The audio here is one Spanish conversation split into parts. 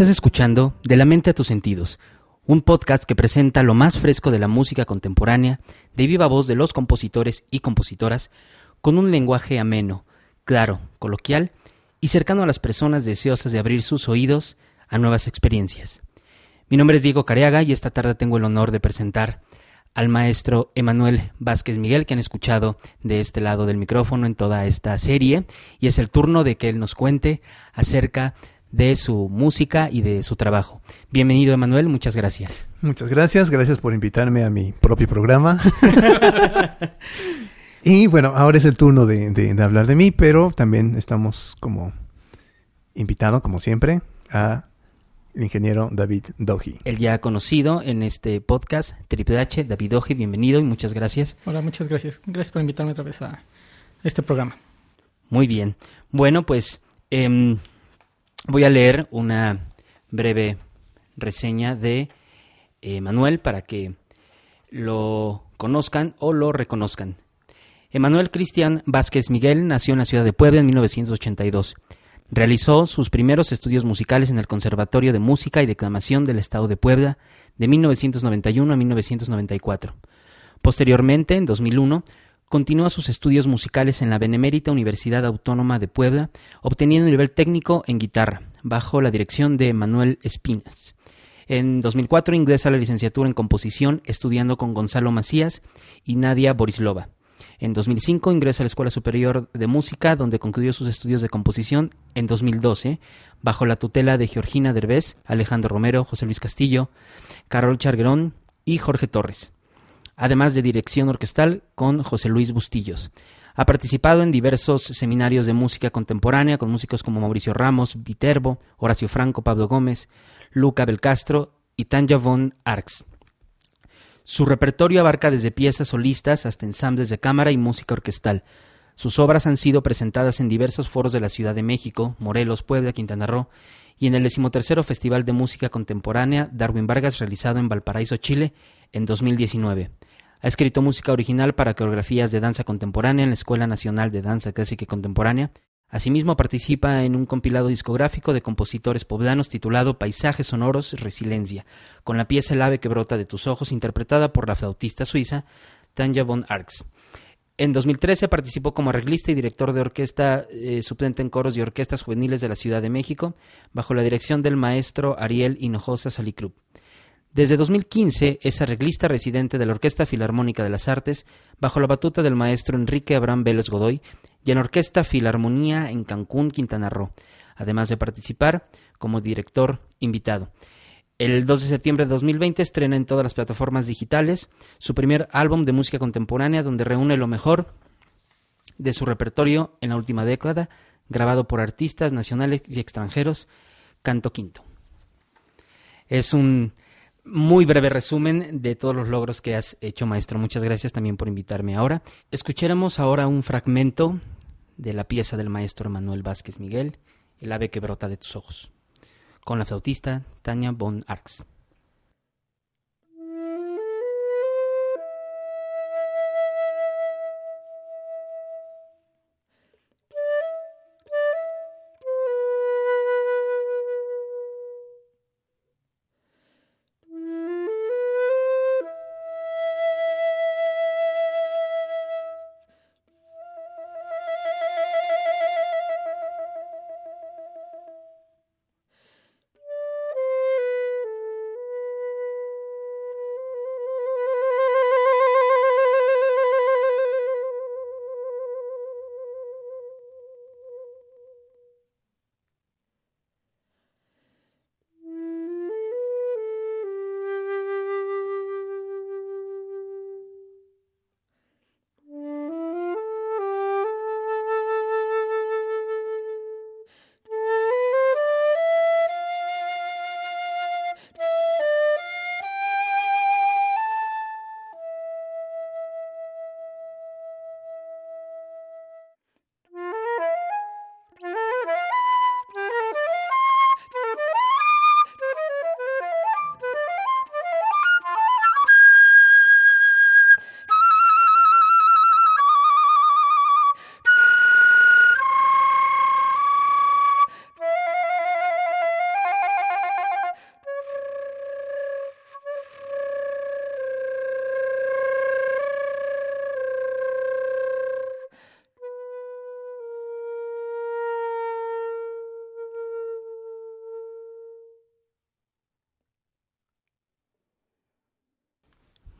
Estás escuchando De la mente a tus sentidos, un podcast que presenta lo más fresco de la música contemporánea, de viva voz de los compositores y compositoras, con un lenguaje ameno, claro, coloquial y cercano a las personas deseosas de abrir sus oídos a nuevas experiencias. Mi nombre es Diego Careaga y esta tarde tengo el honor de presentar al maestro Emanuel Vázquez Miguel, que han escuchado de este lado del micrófono en toda esta serie, y es el turno de que él nos cuente acerca de su música y de su trabajo. Bienvenido, Emanuel, muchas gracias. Muchas gracias, gracias por invitarme a mi propio programa. y bueno, ahora es el turno de, de, hablar de mí, pero también estamos como invitado, como siempre, a el ingeniero David Doji. El ya conocido en este podcast, Triple H, David Doji, bienvenido y muchas gracias. Hola, muchas gracias. Gracias por invitarme otra vez a este programa. Muy bien. Bueno, pues eh, voy a leer una breve reseña de eh, Manuel para que lo conozcan o lo reconozcan. Emanuel Cristian Vázquez Miguel nació en la ciudad de Puebla en 1982. Realizó sus primeros estudios musicales en el Conservatorio de Música y Declamación del Estado de Puebla de 1991 a 1994. Posteriormente, en 2001, continúa sus estudios musicales en la Benemérita Universidad Autónoma de Puebla, obteniendo un nivel técnico en guitarra, bajo la dirección de Manuel Espinas. En 2004 ingresa a la licenciatura en composición, estudiando con Gonzalo Macías y Nadia Borislova. En 2005 ingresa a la Escuela Superior de Música, donde concluyó sus estudios de composición en 2012, bajo la tutela de Georgina Derbez, Alejandro Romero, José Luis Castillo, Carol Charguerón y Jorge Torres, además de dirección orquestal con José Luis Bustillos. Ha participado en diversos seminarios de música contemporánea con músicos como Mauricio Ramos, Viterbo, Horacio Franco, Pablo Gómez, Luca Belcastro y Tanja von Arx. Su repertorio abarca desde piezas solistas hasta ensambles de cámara y música orquestal. Sus obras han sido presentadas en diversos foros de la Ciudad de México, Morelos, Puebla, Quintana Roo y en el decimotercero Festival de Música Contemporánea Darwin Vargas realizado en Valparaíso, Chile, en 2019. Ha escrito música original para coreografías de danza contemporánea en la Escuela Nacional de Danza Clásica y Contemporánea Asimismo participa en un compilado discográfico de compositores poblanos titulado Paisajes Sonoros Resiliencia, con la pieza El ave que brota de tus ojos, interpretada por la flautista suiza Tanja von Arx. En 2013 participó como arreglista y director de orquesta eh, suplente en coros y orquestas juveniles de la Ciudad de México, bajo la dirección del maestro Ariel Hinojosa Salicrup. Desde 2015 es arreglista residente de la Orquesta Filarmónica de las Artes, bajo la batuta del maestro Enrique Abraham Vélez Godoy, y en Orquesta Filarmonía en Cancún, Quintana Roo, además de participar como director invitado. El 2 de septiembre de 2020 estrena en todas las plataformas digitales su primer álbum de música contemporánea donde reúne lo mejor de su repertorio en la última década, grabado por artistas nacionales y extranjeros, Canto Quinto. Es un muy breve resumen de todos los logros que has hecho, maestro. Muchas gracias también por invitarme ahora. Escucharemos ahora un fragmento de la pieza del maestro Manuel Vázquez Miguel, El ave que brota de tus ojos, con la flautista Tania von Arx.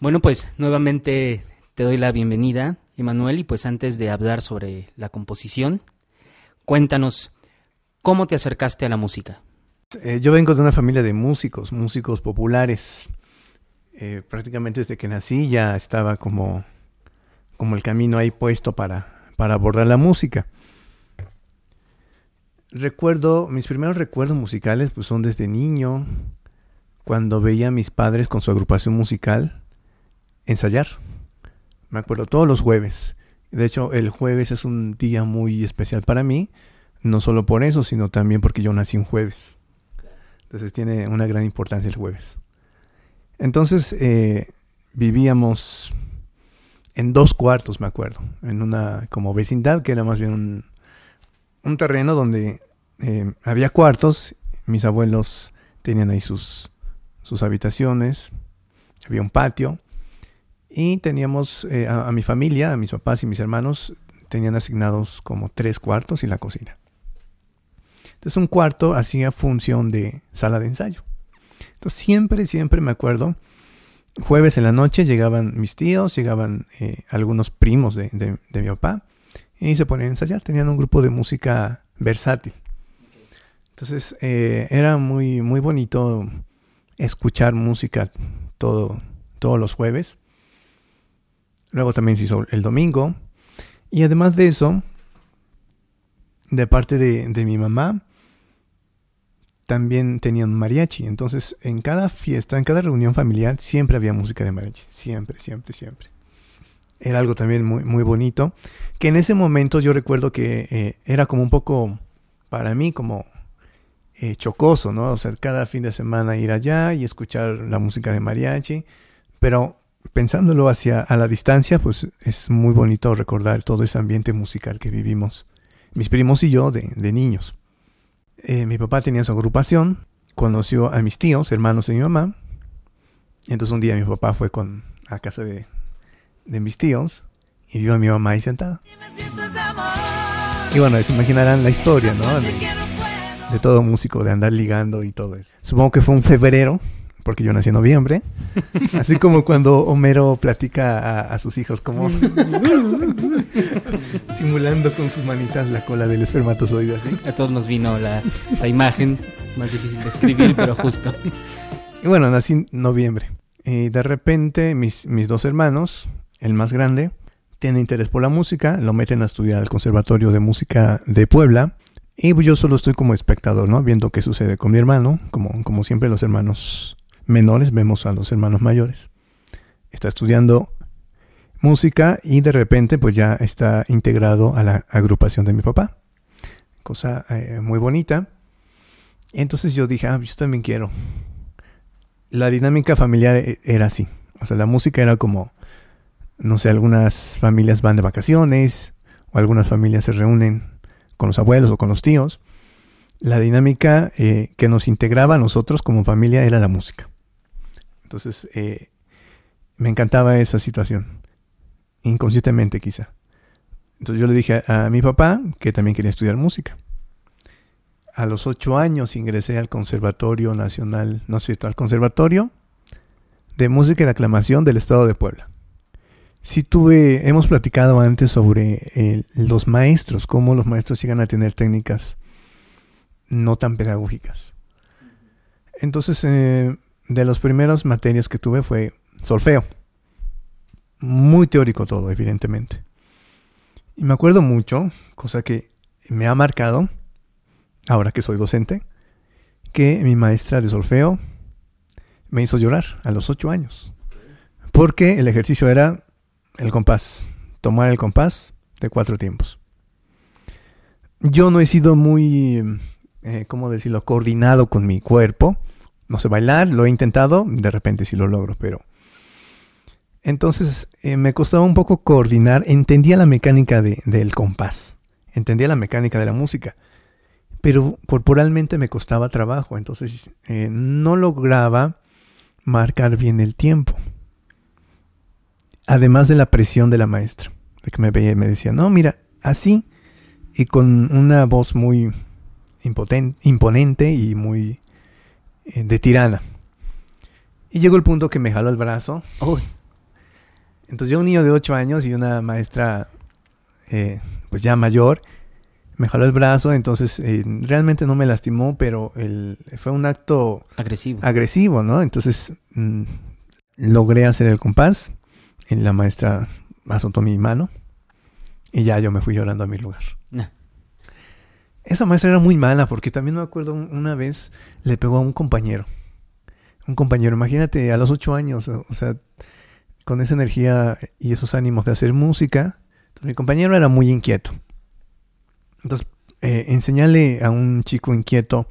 Bueno, pues nuevamente te doy la bienvenida, Emanuel, y pues antes de hablar sobre la composición, cuéntanos cómo te acercaste a la música. Eh, yo vengo de una familia de músicos, músicos populares. Eh, prácticamente desde que nací ya estaba como, como el camino ahí puesto para, para abordar la música. Recuerdo, mis primeros recuerdos musicales pues son desde niño, cuando veía a mis padres con su agrupación musical ensayar. Me acuerdo todos los jueves. De hecho, el jueves es un día muy especial para mí, no solo por eso, sino también porque yo nací un jueves. Entonces tiene una gran importancia el jueves. Entonces eh, vivíamos en dos cuartos, me acuerdo, en una como vecindad que era más bien un, un terreno donde eh, había cuartos, mis abuelos tenían ahí sus, sus habitaciones, había un patio y teníamos eh, a, mi familia, a mis papás y mis hermanos, tenían asignados como tres cuartos y la cocina. Entonces un cuarto hacía función de sala de ensayo. Entonces siempre, siempre me acuerdo, jueves en la noche llegaban mis tíos, llegaban eh, algunos primos de, de mi papá y se ponían a ensayar. Tenían un grupo de música versátil. Entonces eh, era muy, muy bonito escuchar música todo, todos los jueves. Luego también se hizo el domingo. Y además de eso, de parte de, mi mamá, también tenían mariachi. Entonces, en cada fiesta, en cada reunión familiar, siempre había música de mariachi. Siempre, siempre, siempre era algo también muy, muy bonito, que en ese momento yo recuerdo que eh, era como un poco, para mí, como eh, chocoso, ¿no? O sea, cada fin de semana ir allá y escuchar la música de mariachi, pero pensándolo hacia a la distancia, pues es muy bonito recordar todo ese ambiente musical que vivimos, mis primos y yo, de, de niños. Eh, mi papá tenía su agrupación, conoció a mis tíos, hermanos de mi mamá, entonces un día mi papá fue con, a casa de, de mis tíos y vio a mi mamá ahí sentada. Y bueno, se imaginarán la historia, ¿no? De, todo músico, de andar ligando y todo eso. Supongo que fue un febrero, porque yo nací en noviembre. Así como cuando Homero platica a, sus hijos, como simulando con sus manitas la cola del espermatozoide, así. A todos nos vino la, la imagen, más difícil de escribir, pero justo. Y bueno, nací en noviembre. Y de repente mis, mis dos hermanos, el más grande, tiene interés por la música, lo meten a estudiar al Conservatorio de Música de Puebla. Y yo solo estoy como espectador, ¿no? Viendo qué sucede con mi hermano. Como, como siempre los hermanos menores, vemos a los hermanos mayores. Está estudiando música y de repente pues ya está integrado a la agrupación de mi papá. Cosa eh, muy bonita. Entonces yo dije, ah, yo también quiero. La dinámica familiar eh, era así. O sea, la música era como no sé, algunas familias van de vacaciones o algunas familias se reúnen con los abuelos o con los tíos. La dinámica eh, que nos integraba a nosotros como familia era la música. Entonces, eh, me encantaba esa situación, inconscientemente quizá. Entonces yo le dije a, mi papá que también quería estudiar música. A los ocho años ingresé al Conservatorio Nacional, no sé, al Conservatorio de Música y Aclamación del Estado de Puebla. Sí tuve, hemos platicado antes sobre eh, los maestros, cómo los maestros llegan a tener técnicas no tan pedagógicas. Entonces, eh, de las primeras materias que tuve fue solfeo. Muy teórico todo, evidentemente. Y me acuerdo mucho, cosa que me ha marcado, ahora que soy docente, que mi maestra de solfeo me hizo llorar a los ocho años. Porque el ejercicio era el compás, tomar el compás de cuatro tiempos. Yo no he sido muy, eh, ¿cómo decirlo?, coordinado con mi cuerpo. No sé bailar, lo he intentado, de repente sí lo logro, pero... Entonces eh, me costaba un poco coordinar, entendía la mecánica del compás, entendía la mecánica de la música, pero corporalmente me costaba trabajo, entonces eh, no lograba marcar bien el tiempo. Además de la presión de la maestra, de que me veía y me decía, no, mira, así, y con una voz muy imponente y muy de tirana. Y llegó el punto que me jaló el brazo Entonces yo un niño de 8 años y una maestra eh, pues ya mayor me jaló el brazo, entonces eh, realmente no me lastimó, pero el, fue un acto Agresivo. agresivo, ¿no? Entonces mm, logré hacer el compás, y la maestra azotó mi mano y ya yo me fui llorando a mi lugar. Nah. Esa maestra era muy mala porque también me acuerdo un- una vez le pegó a un compañero. Un compañero, imagínate, a los ocho años, o sea, con esa energía y esos ánimos de hacer música. Mi compañero era muy inquieto. Entonces, eh, enseñarle a un chico inquieto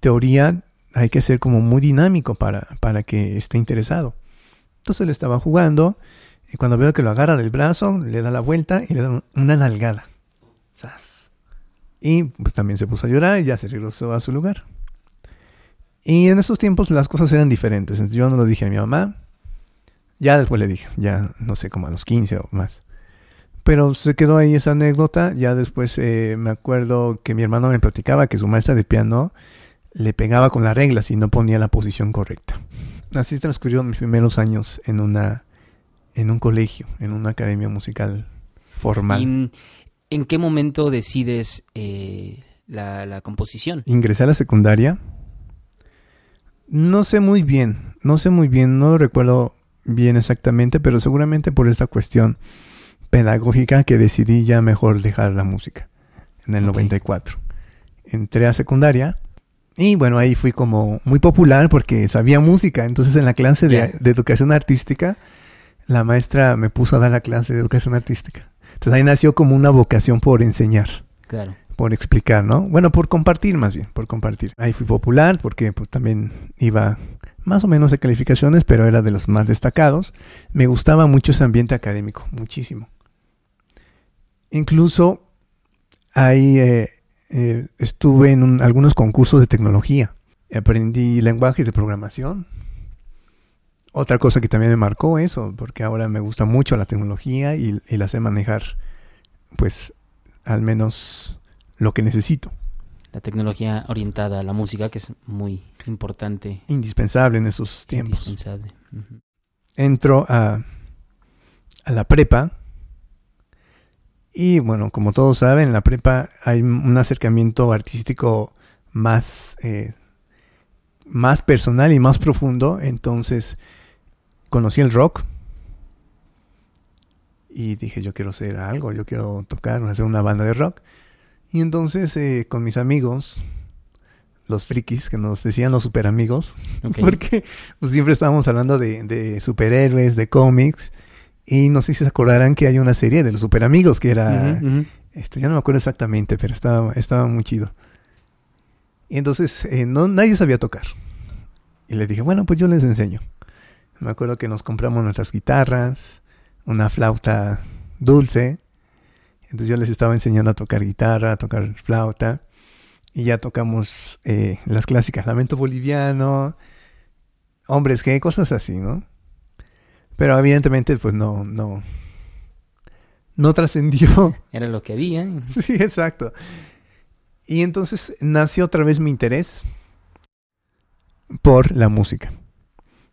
teoría hay que ser como muy dinámico para, para que esté interesado. Entonces él estaba jugando y cuando veo que lo agarra del brazo, le da la vuelta y le da un- una nalgada. Y pues también se puso a llorar y ya se regresó a su lugar. Y en esos tiempos las cosas eran diferentes. Yo no lo dije a mi mamá. Ya después le dije, ya no sé, como a los 15 o más. Pero se quedó ahí esa anécdota. Ya después eh, me acuerdo que mi hermano me platicaba que su maestra de piano le pegaba con la regla si no ponía la posición correcta. Así transcurrieron mis primeros años en una en un colegio, en una academia musical formal. ¿Y en qué momento decides eh, la, la composición? Ingresé a la secundaria. No sé muy bien, no sé muy bien, no lo recuerdo bien exactamente, pero seguramente por esta cuestión pedagógica que decidí ya mejor dejar la música en el Ok. 94. Entré a secundaria y bueno, ahí fui como muy popular porque sabía música. Entonces en la clase de educación artística, la maestra me puso a dar la clase de educación artística. Entonces ahí nació como una vocación por enseñar Claro. por explicar, ¿no? Bueno, por compartir más bien, por compartir. Ahí fui popular porque pues, también iba más o menos de calificaciones, pero era de los más destacados. Me gustaba mucho ese ambiente académico, muchísimo. Incluso ahí eh, eh, estuve en un- algunos concursos de tecnología. Aprendí lenguajes de programación. Otra cosa que también me marcó eso, porque ahora me gusta mucho la tecnología y, y la sé manejar, pues, al menos lo que necesito. La tecnología orientada a la música, que es muy importante, Indispensable en esos tiempos. indispensable. Entro a, a la prepa. Y bueno, como todos saben, en la prepa hay un acercamiento artístico más, eh, más personal y más profundo. Entonces conocí el rock. Y dije, yo quiero ser algo, yo quiero tocar, hacer una banda de rock. Y entonces eh, con mis amigos, los frikis que nos decían los super amigos, porque pues, siempre estábamos hablando de, de superhéroes, de cómics. Y no sé si se acordarán que hay una serie de los super amigos que era. Esto ya no me acuerdo exactamente, pero estaba, estaba muy chido. Y entonces eh, no, nadie sabía tocar. Y les dije, bueno, pues yo les enseño. Me acuerdo que nos compramos nuestras guitarras, una flauta dulce. Entonces yo les estaba enseñando a tocar guitarra, a tocar flauta. Y ya tocamos eh, las clásicas, Lamento Boliviano, Hombres G, cosas así, ¿no? Pero evidentemente pues no, no, no trascendió. Era lo que había. Sí, exacto. Y entonces nació otra vez mi interés por la música.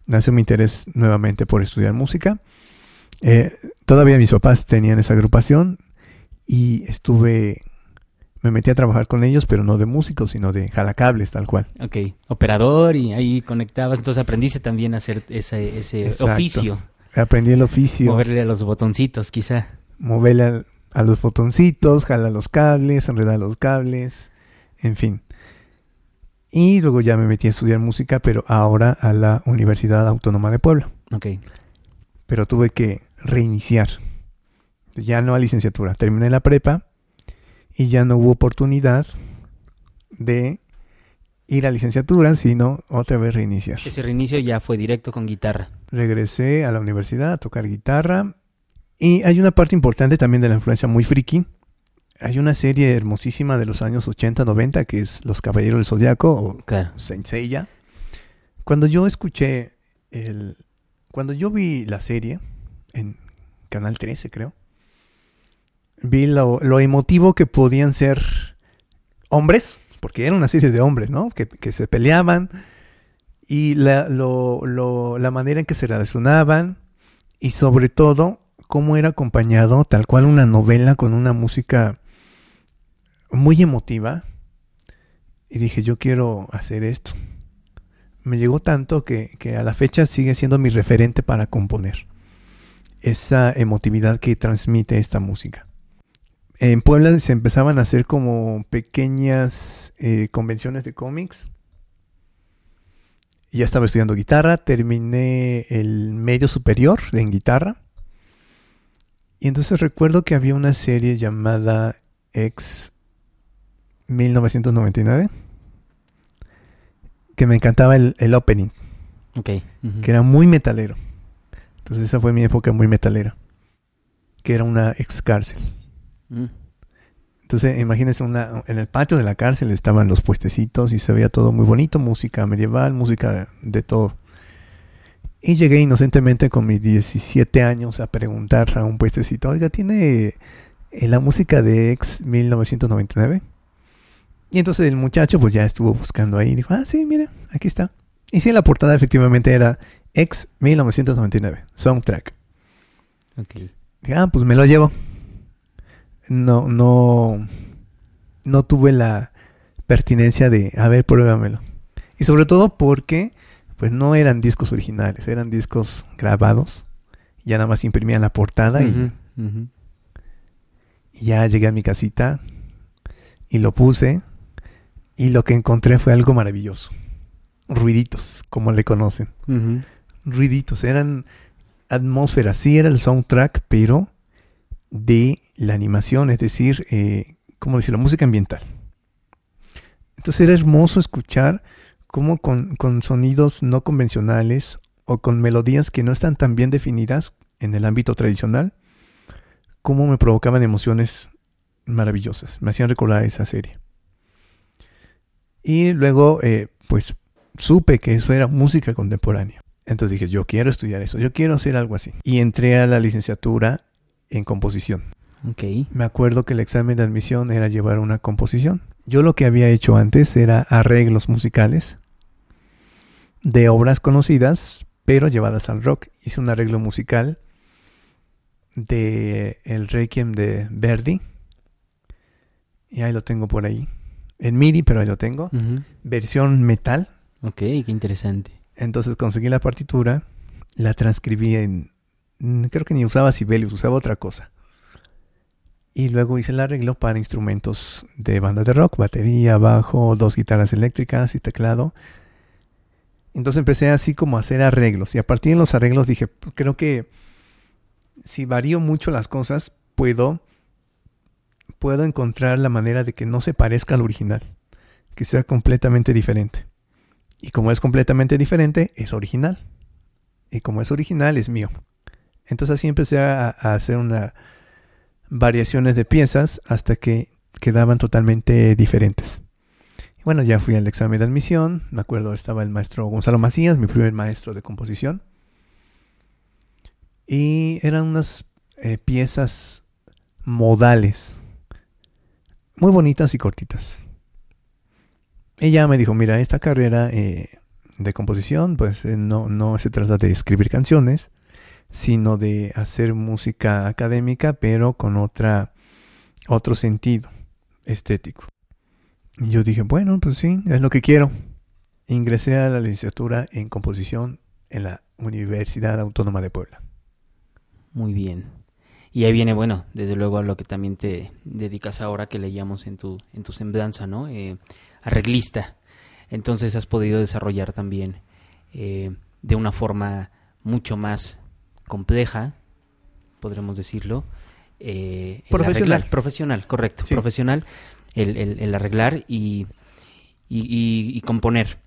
Nació mi interés nuevamente por estudiar música. Eh, todavía mis papás tenían esa agrupación y estuve, me metí a trabajar con ellos, pero no de músicos, sino de jalacables, tal cual. Ok, operador y ahí conectabas. Entonces aprendiste también a hacer ese, ese Exacto. oficio. Aprendí el oficio, Moverle a los botoncitos, quizá. moverle al- a, los botoncitos, jalar los cables, enredar los cables, en fin. Y luego ya me metí a estudiar música, pero ahora a la Universidad Autónoma de Puebla. Ok. Pero tuve que reiniciar. Ya no a licenciatura. Terminé la prepa y ya no hubo oportunidad de ir a licenciatura, sino otra vez reiniciar. Ese reinicio ya fue directo con guitarra. regresé a la universidad a tocar guitarra. Y hay una parte importante también de la influencia muy friki. Hay una serie hermosísima de los años 80, 90 que es Los Caballeros del Zodiaco o Claro. Saint Seiya. Cuando yo escuché el... Cuando yo vi la serie en Canal 13, creo, vi lo, lo emotivo que podían ser hombres, porque era una serie de hombres, ¿no? Que, que se peleaban y la, lo- lo- la manera en que se relacionaban y sobre todo cómo era acompañado tal cual una novela con una música muy emotiva. Y dije, yo quiero hacer esto. Me llegó tanto que, que a la fecha sigue siendo mi referente para componer. Esa emotividad que transmite esta música. En Puebla se empezaban a hacer como pequeñas eh, convenciones de cómics. Ya estaba estudiando guitarra, terminé el medio superior en guitarra. Y entonces recuerdo que había una serie llamada X 1999 que me encantaba el, el opening, que era muy metalero. Entonces esa fue mi época muy metalera, que era una ex cárcel. Mm. Entonces, imagínense, una, en el patio de la cárcel estaban los puestecitos y se veía todo muy bonito, música medieval, música de, de todo. Y llegué inocentemente con mis 17 años a preguntar a un puestecito, oiga, ¿tiene eh, la música de ex 1999? Y entonces el muchacho pues ya estuvo buscando ahí y dijo, ah, sí, mira, aquí está. Y sí, la portada efectivamente era ex 1999, soundtrack. Ok. Dije, ah, pues me lo llevo. No, no, no tuve la pertinencia de, a ver, pruébamelo. Y sobre todo porque, pues no eran discos originales, eran discos grabados. Ya nada más imprimían la portada y, y ya llegué a mi casita y lo puse. Y lo que encontré fue algo maravilloso. Ruiditos, como le conocen. Ruiditos, eran atmósferas, sí era el soundtrack, pero de la animación, es decir, eh, ¿cómo decirlo? Música ambiental. Entonces era hermoso escuchar cómo con, con sonidos no convencionales o con melodías que no están tan bien definidas en el ámbito tradicional, cómo me provocaban emociones maravillosas, me hacían recordar esa serie. Y luego, eh, pues, supe que eso era música contemporánea. Entonces dije, yo quiero estudiar eso, yo quiero hacer algo así. Y entré a la licenciatura en composición. Ok. Me acuerdo que el examen de admisión era llevar una composición. Yo lo que había hecho antes era arreglos musicales de obras conocidas, pero llevadas al rock. Hice un arreglo musical de el Requiem de Verdi. Y ahí lo tengo por ahí. En MIDI, pero ahí lo tengo. Versión metal. Ok, qué interesante. Entonces conseguí la partitura, la transcribí en... mm, Creo que ni usaba Sibelius, usaba otra cosa. Y luego hice el arreglo para instrumentos de banda de rock, batería, bajo, dos guitarras eléctricas y teclado. Entonces empecé así como a hacer arreglos. Y a partir de los arreglos dije, creo que si varío mucho las cosas, puedo, puedo encontrar la manera de que no se parezca al original. Que sea completamente diferente. Y como es completamente diferente, es original. Y como es original, es mío. Entonces así empecé a, hacer variaciones de piezas hasta que quedaban totalmente diferentes. Bueno, ya fui al examen de admisión. Me acuerdo, estaba el maestro Gonzalo Macías, mi primer maestro de composición. Y eran unas eh, piezas modales, muy bonitas y cortitas. Ella me dijo, mira, esta carrera eh, de composición, pues eh, no, no se trata de escribir canciones, sino de hacer música académica, pero con otra, otro sentido estético. Y yo dije, bueno, pues sí, es lo que quiero. Ingresé a la licenciatura en composición en la Universidad Autónoma de Puebla. Muy bien. Y ahí viene, bueno, desde luego a lo que también te dedicas ahora que leíamos en tu, en tu semblanza, ¿no? Eh, arreglista. Entonces has podido desarrollar también eh, de una forma mucho más compleja, podremos decirlo. eh, Profesional. arreglar. Profesional, correcto. Sí. Profesional, el, el- el arreglar y, y, y- y componer.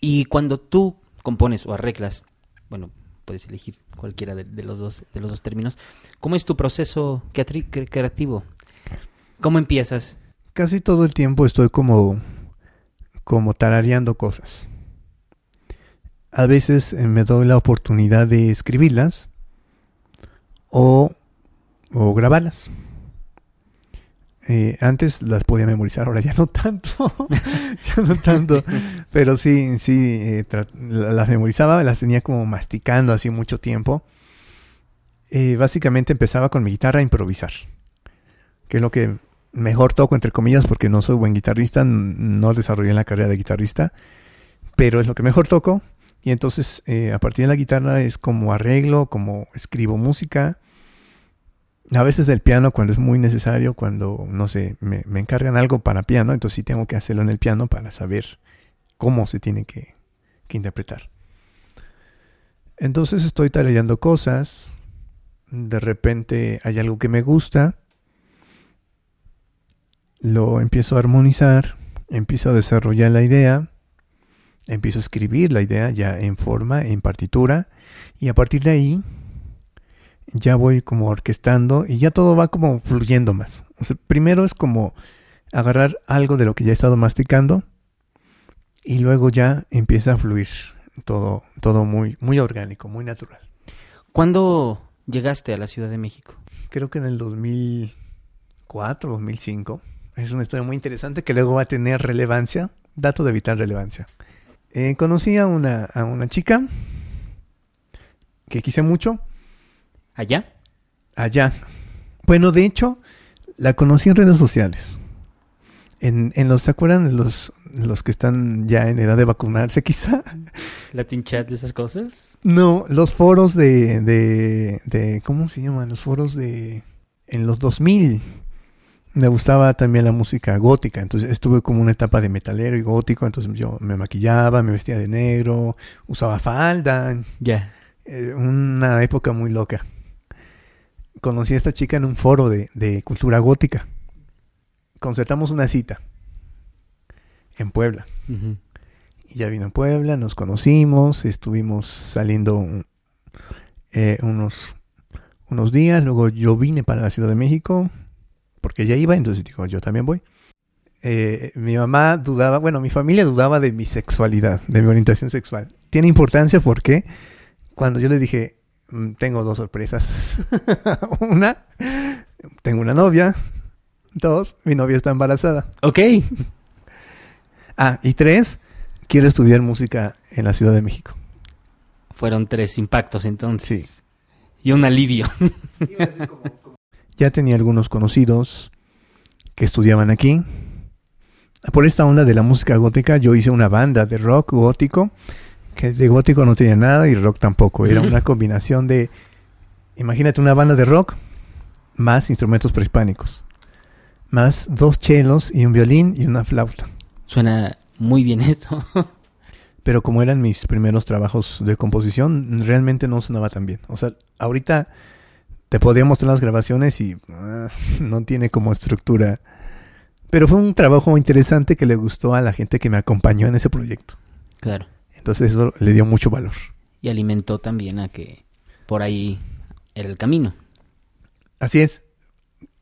Y cuando tú compones o arreglas, bueno, puedes elegir cualquiera de, los dos de los dos términos. ¿Cómo es tu proceso creativo? ¿Cómo empiezas? Casi todo el tiempo estoy como, como tarareando cosas. A veces eh, me doy la oportunidad de escribirlas o, o grabarlas. Eh, antes las podía memorizar, ahora ya no tanto, ya no tanto, pero sí, sí, eh, las memorizaba, las tenía como masticando así mucho tiempo eh, básicamente empezaba con mi guitarra a improvisar, que es lo que mejor toco, entre comillas, porque no soy buen guitarrista, no desarrollé la carrera de guitarrista, pero es lo que mejor toco. Y entonces a partir de la guitarra es como arreglo, como escribo música. A veces del piano cuando es muy necesario, cuando, no sé, me, me encargan algo para piano, entonces sí tengo que hacerlo en el piano para saber cómo se tiene que, que interpretar. Entonces estoy tarareando cosas, de repente hay algo que me gusta, lo empiezo a armonizar, empiezo a desarrollar la idea, empiezo a escribir la idea ya en forma, en partitura, y a partir de ahí ya voy como orquestando y ya todo va como fluyendo más. primero es como agarrar algo de lo que ya he estado masticando y luego ya empieza a fluir todo, todo muy, muy orgánico, muy natural. ¿Cuándo llegaste a la Ciudad de México? Creo que en el 2004, 2005. Es una historia muy interesante que luego va a tener relevancia, dato de vital relevancia. Eh, conocí a una, a una chica que quise mucho. ¿Allá? Allá. Bueno, de hecho, la conocí en redes sociales. En, en los, ¿se acuerdan de los, los que están ya en edad de vacunarse quizá? ¿Latin chat de esas cosas? No, los foros de, de, de, ¿cómo se llaman? Los foros de, en los 2000. Me gustaba también la música gótica, entonces estuve como una etapa de metalero y gótico, entonces yo me maquillaba, me vestía de negro, usaba falda. Ya. Eh, una época muy loca. Conocí a esta chica en un foro de, de cultura gótica concertamos una cita en Puebla. Y ya vino a Puebla, nos conocimos, estuvimos saliendo eh, unos, unos días, luego yo vine para la Ciudad de México, porque ella iba, entonces digo, yo también voy. Eh, mi mamá dudaba, bueno, mi familia dudaba de mi sexualidad, de mi orientación sexual. Tiene importancia porque cuando yo le dije, tengo dos sorpresas. una, tengo una novia, Dos, mi novia está embarazada. Ok. Ah, y tres, quiero estudiar música en la Ciudad de México. Fueron tres impactos entonces. Sí. Y un alivio. ya tenía algunos conocidos que estudiaban aquí. Por esta onda de la música gótica, yo hice una banda de rock gótico, que de gótico no tenía nada y rock tampoco. Era una combinación de, imagínate una banda de rock más instrumentos prehispánicos más dos chelos y un violín y una flauta. Suena muy bien eso. Pero como eran mis primeros trabajos de composición, realmente no sonaba tan bien. O sea, ahorita te podría mostrar las grabaciones y ah, no tiene como estructura. Pero fue un trabajo interesante que le gustó a la gente que me acompañó en ese proyecto. Claro. Entonces eso le dio mucho valor. Y alimentó también a que por ahí era el camino. Así es.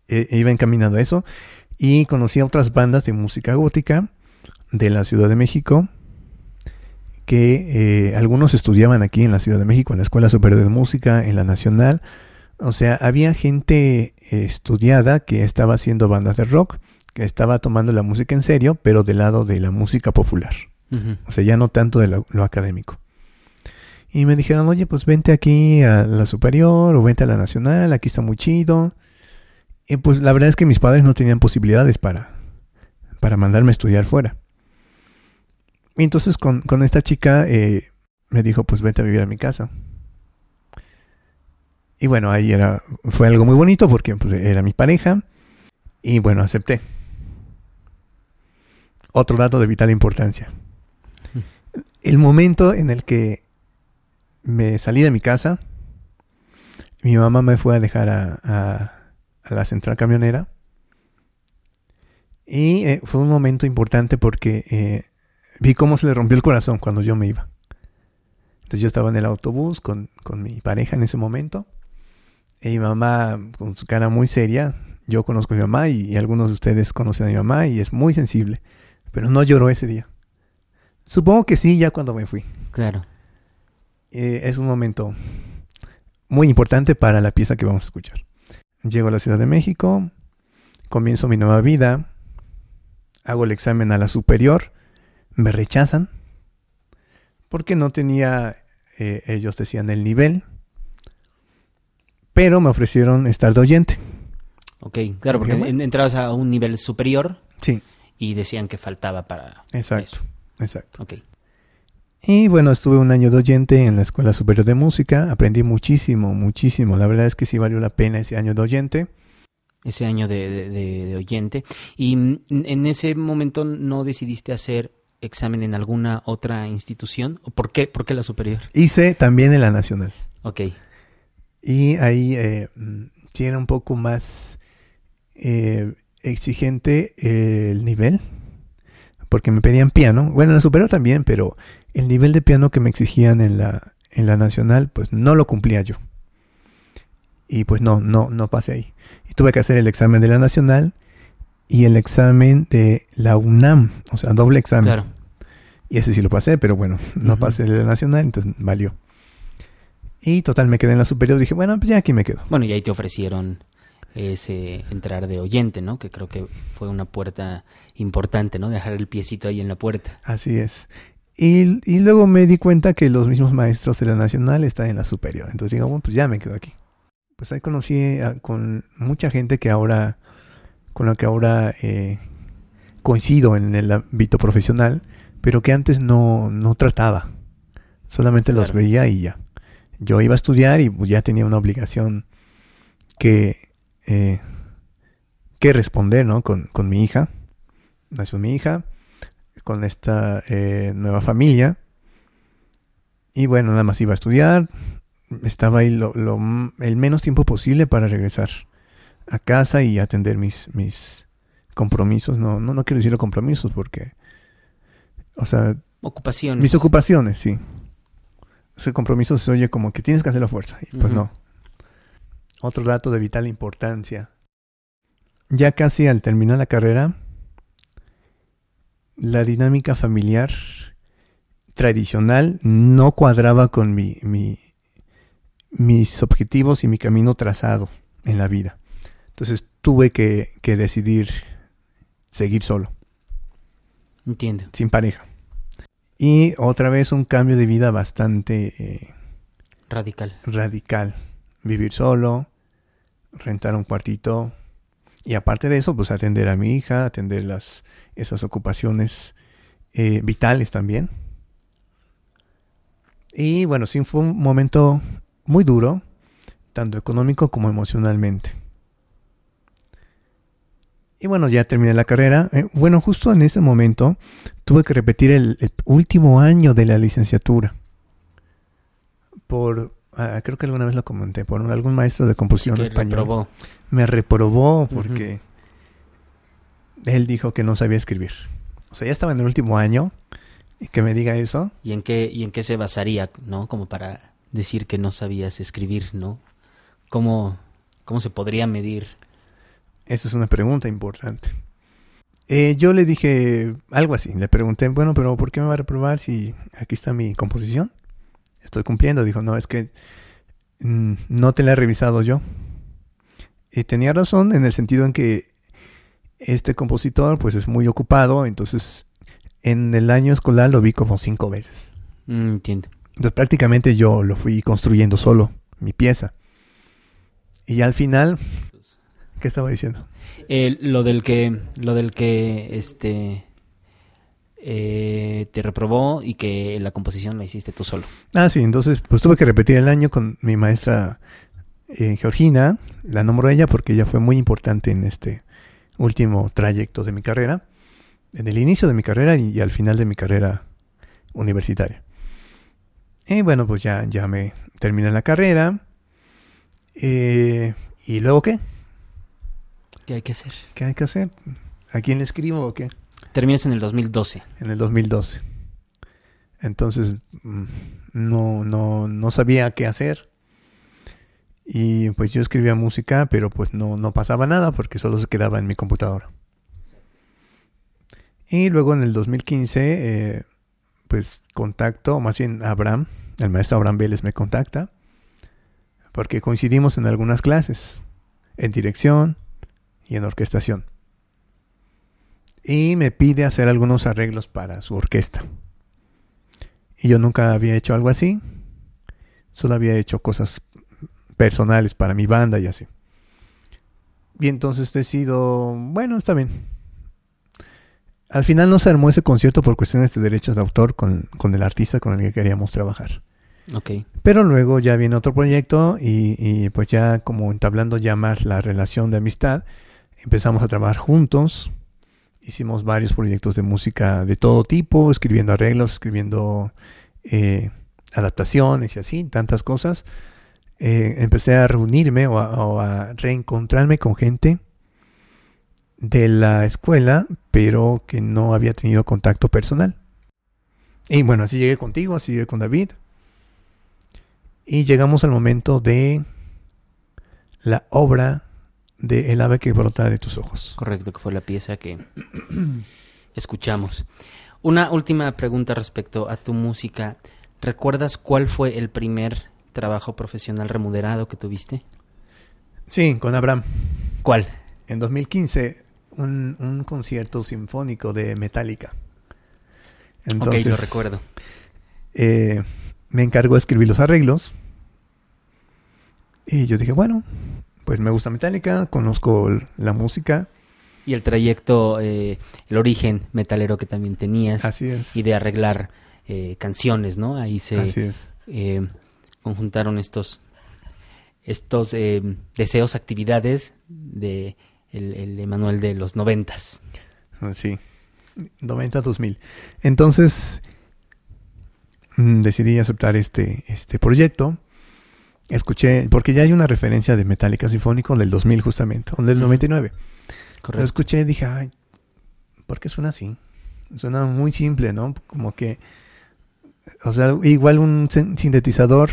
E, iba encaminado a eso. Y conocí a otras bandas de música gótica de la Ciudad de México, que eh, algunos estudiaban aquí en la Ciudad de México, en la Escuela Superior de Música, en la Nacional. O sea, había gente estudiada que estaba haciendo bandas de rock, que estaba tomando la música en serio, pero del lado de la música popular. O sea, ya no tanto de lo, académico. Y me dijeron, oye, pues vente aquí a la superior o vente a la nacional, aquí está muy chido. Y pues la verdad es que mis padres no tenían posibilidades para, para mandarme a estudiar fuera. Y entonces con, esta chica eh, me dijo, pues vete a vivir a mi casa. Y bueno, ahí era, fue algo muy bonito porque pues, era mi pareja. Y bueno, acepté. Otro dato de vital importancia. El momento en el que me salí de mi casa, mi mamá me fue a dejar a la central camionera. Y eh, fue un momento importante porque eh, vi cómo se le rompió el corazón cuando yo me iba. Entonces yo estaba en el autobús con, mi pareja en ese momento. Y mi mamá con su cara muy seria. Yo conozco a mi mamá y, algunos de ustedes conocen a mi mamá y es muy sensible. Pero no lloró ese día. Supongo que sí, ya cuando me fui. Claro. Eh, es un momento muy importante para la pieza que vamos a escuchar. Llego a la Ciudad de México, comienzo mi nueva vida, hago el examen a la superior, me rechazan porque no tenía, eh, ellos decían, el nivel pero me ofrecieron estar de oyente. Ok, claro, porque entrabas a un nivel superior Sí, y decían que faltaba para exacto, eso. Exacto. Ok. Y bueno, estuve un año de oyente en la Escuela Superior de Música, aprendí muchísimo, muchísimo. La verdad es que sí valió la pena ese año de oyente. Ese año de, de- de- de oyente. Y mm, en ese momento no decidiste hacer examen en alguna otra institución. ¿O ¿Por qué? ¿Por qué la superior? Hice también en la Nacional. Ok. Y ahí eh, mm, sí era un poco más eh, exigente el nivel, porque me pedían piano. Bueno, en la superior también, pero el nivel de piano que me exigían en la, en la nacional, pues no lo cumplía yo. Y pues no, no, no pasé ahí. Y tuve que hacer el examen de la nacional y el examen de la UNAM, o sea, doble examen. Claro. Y ese sí lo pasé, pero bueno, no Ujú. pasé el de la nacional, entonces valió. Y total, me quedé en la superior. Dije, bueno, pues ya aquí me quedo. Bueno, y ahí te ofrecieron ese entrar de oyente, ¿no? Que creo que fue una puerta importante, ¿no? Dejar el piecito ahí en la puerta. Así es. Y, y luego me di cuenta que los mismos maestros de la nacional están en la superior. Entonces digo, bueno, pues ya me quedo aquí. Pues ahí conocí a- con mucha gente que ahora, con la que ahora eh, coincido en el ámbito profesional, pero que antes no, no trataba. Solamente los veía y ya. Yo iba a estudiar y ya tenía una obligación que, eh, que responder, ¿no? Con, con mi hija. Nació mi hija con esta eh, nueva familia. Y bueno, nada más iba a estudiar. Estaba ahí lo, lo el menos tiempo posible para regresar a casa y atender mis, mis compromisos. No, no, no quiero decir compromisos porque, o sea, Ocupaciones. mis ocupaciones, sí. Ese compromiso se oye como que tienes que hacerlo a fuerza. Y pues no. Otro dato de vital importancia. Ya casi al terminar la carrera, la dinámica familiar tradicional no cuadraba con mi, mi- mis objetivos y mi camino trazado en la vida. Entonces tuve que, que decidir seguir solo Entiendo. sin pareja. Y otra vez un cambio de vida bastante eh, Radical. radical. Vivir solo, rentar un cuartito. Y aparte de eso, pues atender a mi hija, atender las, esas ocupaciones eh, vitales también. Y bueno, sí fue un momento muy duro, tanto económico como emocionalmente. Y bueno, ya terminé la carrera. Eh, bueno, justo en ese momento tuve que repetir el, el último año de la licenciatura. Por, ah, creo que alguna vez lo comenté, por algún maestro de composición que español. reprobó. Me reprobó porque él dijo que no sabía escribir. O sea, ya estaba en el último año y que me diga eso. ¿Y en qué, y en qué se basaría, no? Como para decir que no sabías escribir, ¿no? ¿Cómo, cómo se podría medir? Esa es una pregunta importante. Eh, yo le dije algo así. Le pregunté, bueno, pero ¿por qué me va a reprobar si aquí está mi composición? Estoy cumpliendo. Dijo, no, es que mm, no te la he revisado yo. Y tenía razón en el sentido en que este compositor pues es muy ocupado. Entonces en el año escolar lo vi como cinco veces. Mm, entiendo. Entonces prácticamente yo lo fui construyendo solo, mi pieza. Y al final, ¿qué estaba diciendo? Eh, lo del que, lo del que, este, eh, te reprobó y que la composición la hiciste tú solo. Ah, sí, entonces pues tuve que repetir el año con mi maestra eh, Georgina. La nombro a ella porque ella fue muy importante en este último trayecto de mi carrera. En el inicio de mi carrera y, al final de mi carrera universitaria. Y bueno, pues ya, ya me terminé la carrera. Eh, ¿Y luego qué? ¿Qué hay que hacer? ¿Qué hay que hacer? ¿A quién le escribo o qué? Terminas en el 2012. en el 2012. Entonces mm, no, no, no sabía qué hacer. Y pues yo escribía música, pero pues no, no pasaba nada porque solo se quedaba en mi computadora. Y luego en el 2015, eh, pues contacto, más bien Abraham, el maestro Abraham Vélez me contacta, porque coincidimos en algunas clases, en dirección y en orquestación y me pide hacer algunos arreglos para su orquesta. Y yo nunca había hecho algo así, solo había hecho cosas personales para mi banda y así. Y entonces decido, bueno, está bien. Al final no se armó ese concierto por cuestiones de derechos de autor con, con el artista con el que queríamos trabajar. Ok. Pero luego ya viene otro proyecto y, y, pues ya como entablando ya más la relación de amistad, empezamos a trabajar juntos. Hicimos varios proyectos de música de todo tipo, escribiendo arreglos, escribiendo eh, adaptaciones y así, tantas cosas. Eh, empecé a reunirme o a, o a reencontrarme con gente de la escuela, pero que no había tenido contacto personal. Y bueno, así llegué contigo, así llegué con David. Y llegamos al momento de la obra de El ave que brota de tus ojos. Correcto, que fue la pieza que escuchamos. Una última pregunta respecto a tu música. ¿Recuerdas cuál fue el primer trabajo profesional remunerado que tuviste? Sí, con Abraham. ¿Cuál? En 2015, un, un concierto sinfónico de Metallica. Entonces, ok, lo recuerdo. Eh, me encargó de escribir los arreglos. Y yo dije, bueno, pues me gusta Metallica, conozco la música. Y el trayecto, eh, el origen metalero que también tenías. Así es. Y de arreglar eh, canciones, ¿no? Ahí se Así es. eh, conjuntaron estos, estos eh, deseos, actividades de el, el Emanuel de los noventas. Sí, 90 2000. Entonces mm, decidí aceptar este, este proyecto. Escuché, porque ya hay una referencia de Metallica Sinfónico del 2000 justamente, o del 99. Correcto. Lo escuché y dije, ay, ¿por qué suena así? Suena muy simple, ¿no? Como que, o sea, igual un sin- sintetizador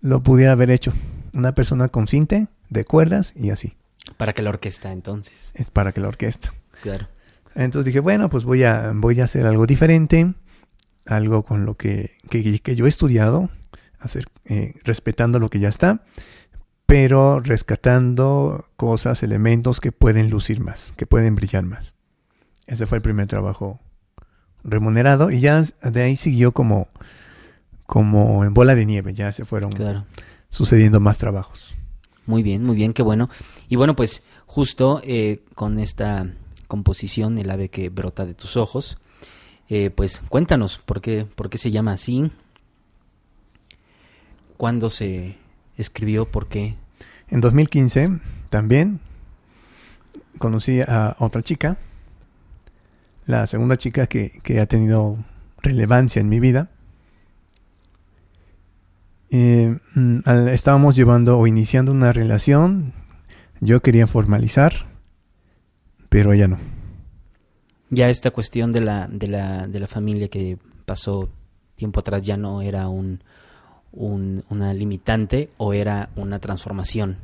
lo pudiera haber hecho. Una persona con cinte, de cuerdas y así. Para que la orquesta entonces. Es para que la orquesta. Claro. Entonces dije, bueno, pues voy a, voy a hacer algo diferente, algo con lo que, que, que yo he estudiado, hacer, eh, respetando lo que ya está, pero rescatando cosas, elementos que pueden lucir más, que pueden brillar más. Ese fue el primer trabajo remunerado y ya de ahí siguió como, como en bola de nieve, ya se fueron Claro. sucediendo más trabajos. Muy bien, muy bien, qué bueno. Y bueno, pues justo eh, con esta composición, El ave que brota de tus ojos, eh, pues cuéntanos, ¿por qué, ¿por qué se llama así? ¿Cuándo se escribió? ¿Por qué? En 2015 también conocí a otra chica, la segunda chica que, que ha tenido relevancia en mi vida. Eh, mm, estábamos llevando o iniciando una relación, yo quería formalizar, pero ella no. Ya esta cuestión de la, de la, de la familia que pasó tiempo atrás ya no era un, un- una limitante o era una transformación.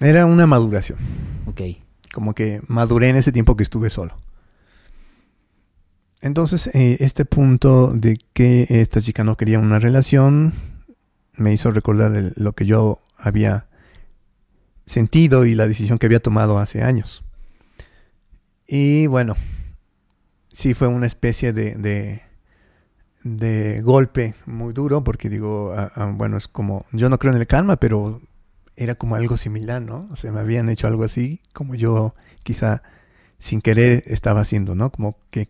Era una maduración, Ok, como que maduré en ese tiempo que estuve solo. Entonces, eh, este punto de que esta chica no quería una relación me hizo recordar el- lo que yo había sentido y la decisión que había tomado hace años. Y bueno, sí fue una especie de, de, de golpe muy duro, porque digo, ah, ah, bueno, es como, yo no creo en el karma, pero era como algo similar, ¿no? O sea, me habían hecho algo así, como yo quizá sin querer estaba haciendo, ¿no? Como que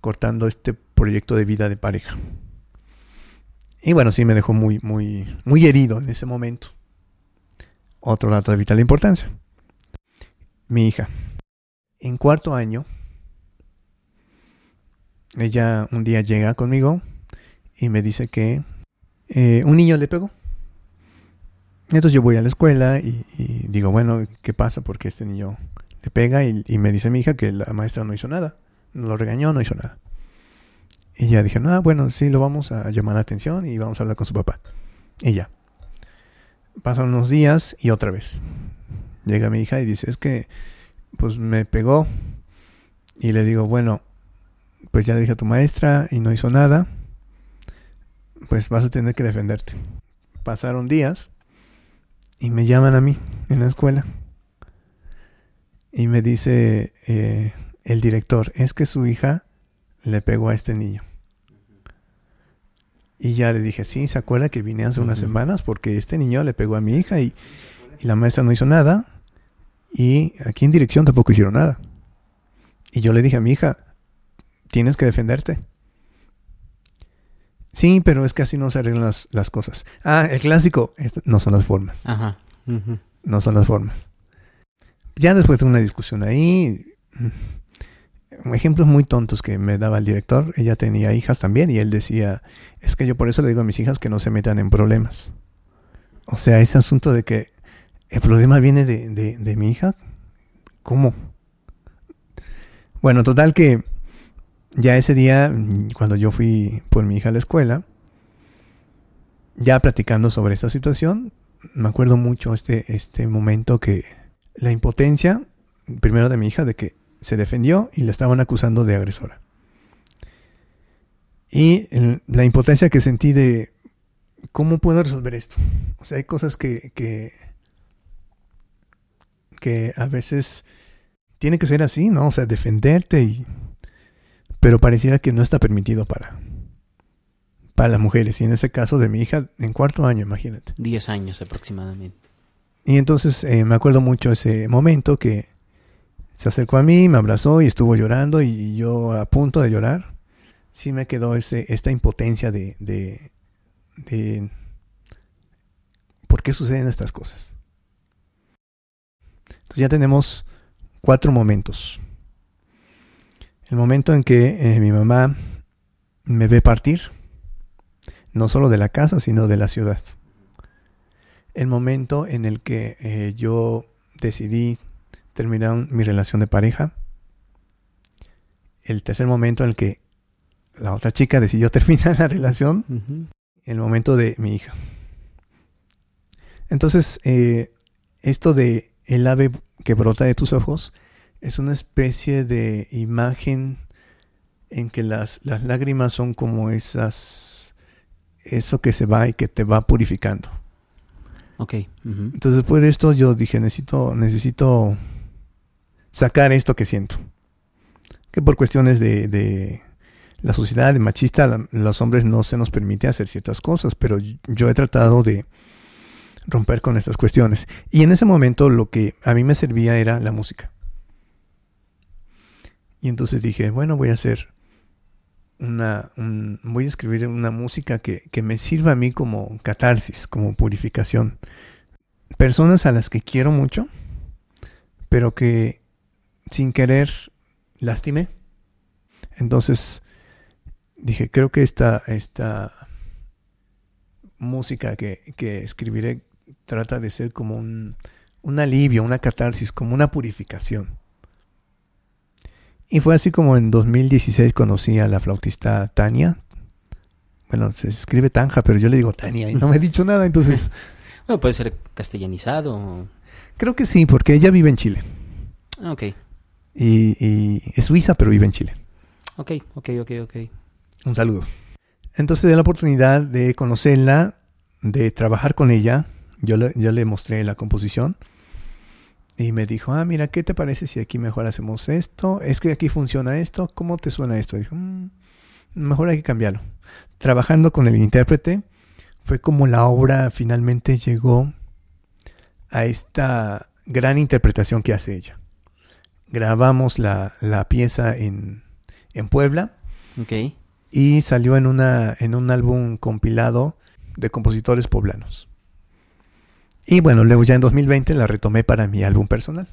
cortando este proyecto de vida de pareja. Y bueno, sí me dejó muy, muy, muy herido en ese momento. Otro dato de vital importancia. Mi hija. En cuarto año, ella un día llega conmigo y me dice que eh, un niño le pegó. Entonces yo voy a la escuela y, digo, bueno, ¿qué pasa? Porque este niño le pega y, y me dice mi hija que la maestra no hizo nada. No lo regañó, no hizo nada. Y ya dije, ah, bueno, sí, lo vamos a llamar la atención y vamos a hablar con su papá. Y ya. Pasan unos días y otra vez. Llega mi hija y dice, es que, pues me pegó. Y le digo, bueno, pues ya le dije a tu maestra y no hizo nada. Pues vas a tener que defenderte. Pasaron días y me llaman a mí en la escuela. Y me dice eh, el director, es que su hija le pegó a este niño. Y ya le dije, sí, ¿se acuerda que vine hace unas semanas? Porque este niño le pegó a mi hija y, y la maestra no hizo nada. Y aquí en dirección tampoco hicieron nada. Y yo le dije a mi hija, tienes que defenderte. Sí, pero es que así no se arreglan las, las cosas. Ah, el clásico, no son las formas. Ajá. No son las formas. Ya después de una discusión ahí, mm, ejemplos muy tontos que me daba el director, ella tenía hijas también y él decía, es que yo por eso le digo a mis hijas que no se metan en problemas. O sea, ese asunto de que el problema viene de, de- de mi hija, ¿cómo? Bueno, total que ya ese día, cuando yo fui por mi hija a la escuela, ya platicando sobre esta situación, me acuerdo mucho este, este momento que la impotencia, primero de mi hija, de que se defendió y la estaban acusando de agresora. Y la impotencia que sentí de cómo puedo resolver esto. O sea, hay cosas que, que, que a veces tiene que ser así, ¿no? O sea, defenderte y... Pero pareciera que no está permitido para, para las mujeres. Y en ese caso de mi hija, en cuarto año, imagínate. 10 años aproximadamente. Y entonces eh, me acuerdo mucho ese momento que se acercó a mí, me abrazó y estuvo llorando y yo a punto de llorar. Sí me quedó ese, esta impotencia de, de, de por qué suceden estas cosas. Entonces ya tenemos cuatro momentos. El momento en que eh, mi mamá me ve partir, no solo de la casa, sino de la ciudad el momento en el que eh, yo decidí terminar mi relación de pareja. El tercer momento en el que la otra chica decidió terminar la relación. El momento de mi hija. Entonces, eh, esto de el ave que brota de tus ojos es una especie de imagen en que las, las lágrimas son como esas, eso que se va y que te va purificando. Ok. Entonces después de esto yo dije, necesito, necesito sacar esto que siento. Que por cuestiones de, de la sociedad de machista, la- los hombres no se nos permite hacer ciertas cosas, pero yo he tratado de romper con estas cuestiones. Y en ese momento lo que a mí me servía era la música. Y entonces dije, bueno, voy a hacer una, un- voy a escribir una música que, que me sirva a mí como catarsis, como purificación. Personas a las que quiero mucho, pero que sin querer lastimé. Entonces dije, creo que esta, esta música que, que escribiré trata de ser como un, un alivio, una catarsis, como una purificación. Y fue así como en 2016 conocí a la flautista Tania. Bueno, se escribe Tanja, pero yo le digo Tania y no me ha dicho nada, entonces Bueno, puede ser castellanizado. creo que sí, porque ella vive en Chile. Ah, Ok. Y, y es suiza, pero vive en Chile. Ok, ok, ok, ok. Un saludo. Entonces, de la oportunidad de conocerla, de trabajar con ella, yo le, yo le mostré la composición y me dijo, ah, mira, ¿qué te parece si aquí mejor hacemos esto? Es que aquí funciona esto, ¿cómo te suena esto? Dijo, "Mm, mejor hay que cambiarlo. Trabajando con el intérprete, fue como la obra finalmente llegó a esta gran interpretación que hace ella. Grabamos la, la pieza en, en Puebla y salió en, una, en un álbum compilado de compositores poblanos. Y bueno, luego ya en 2020 la retomé para mi álbum personal.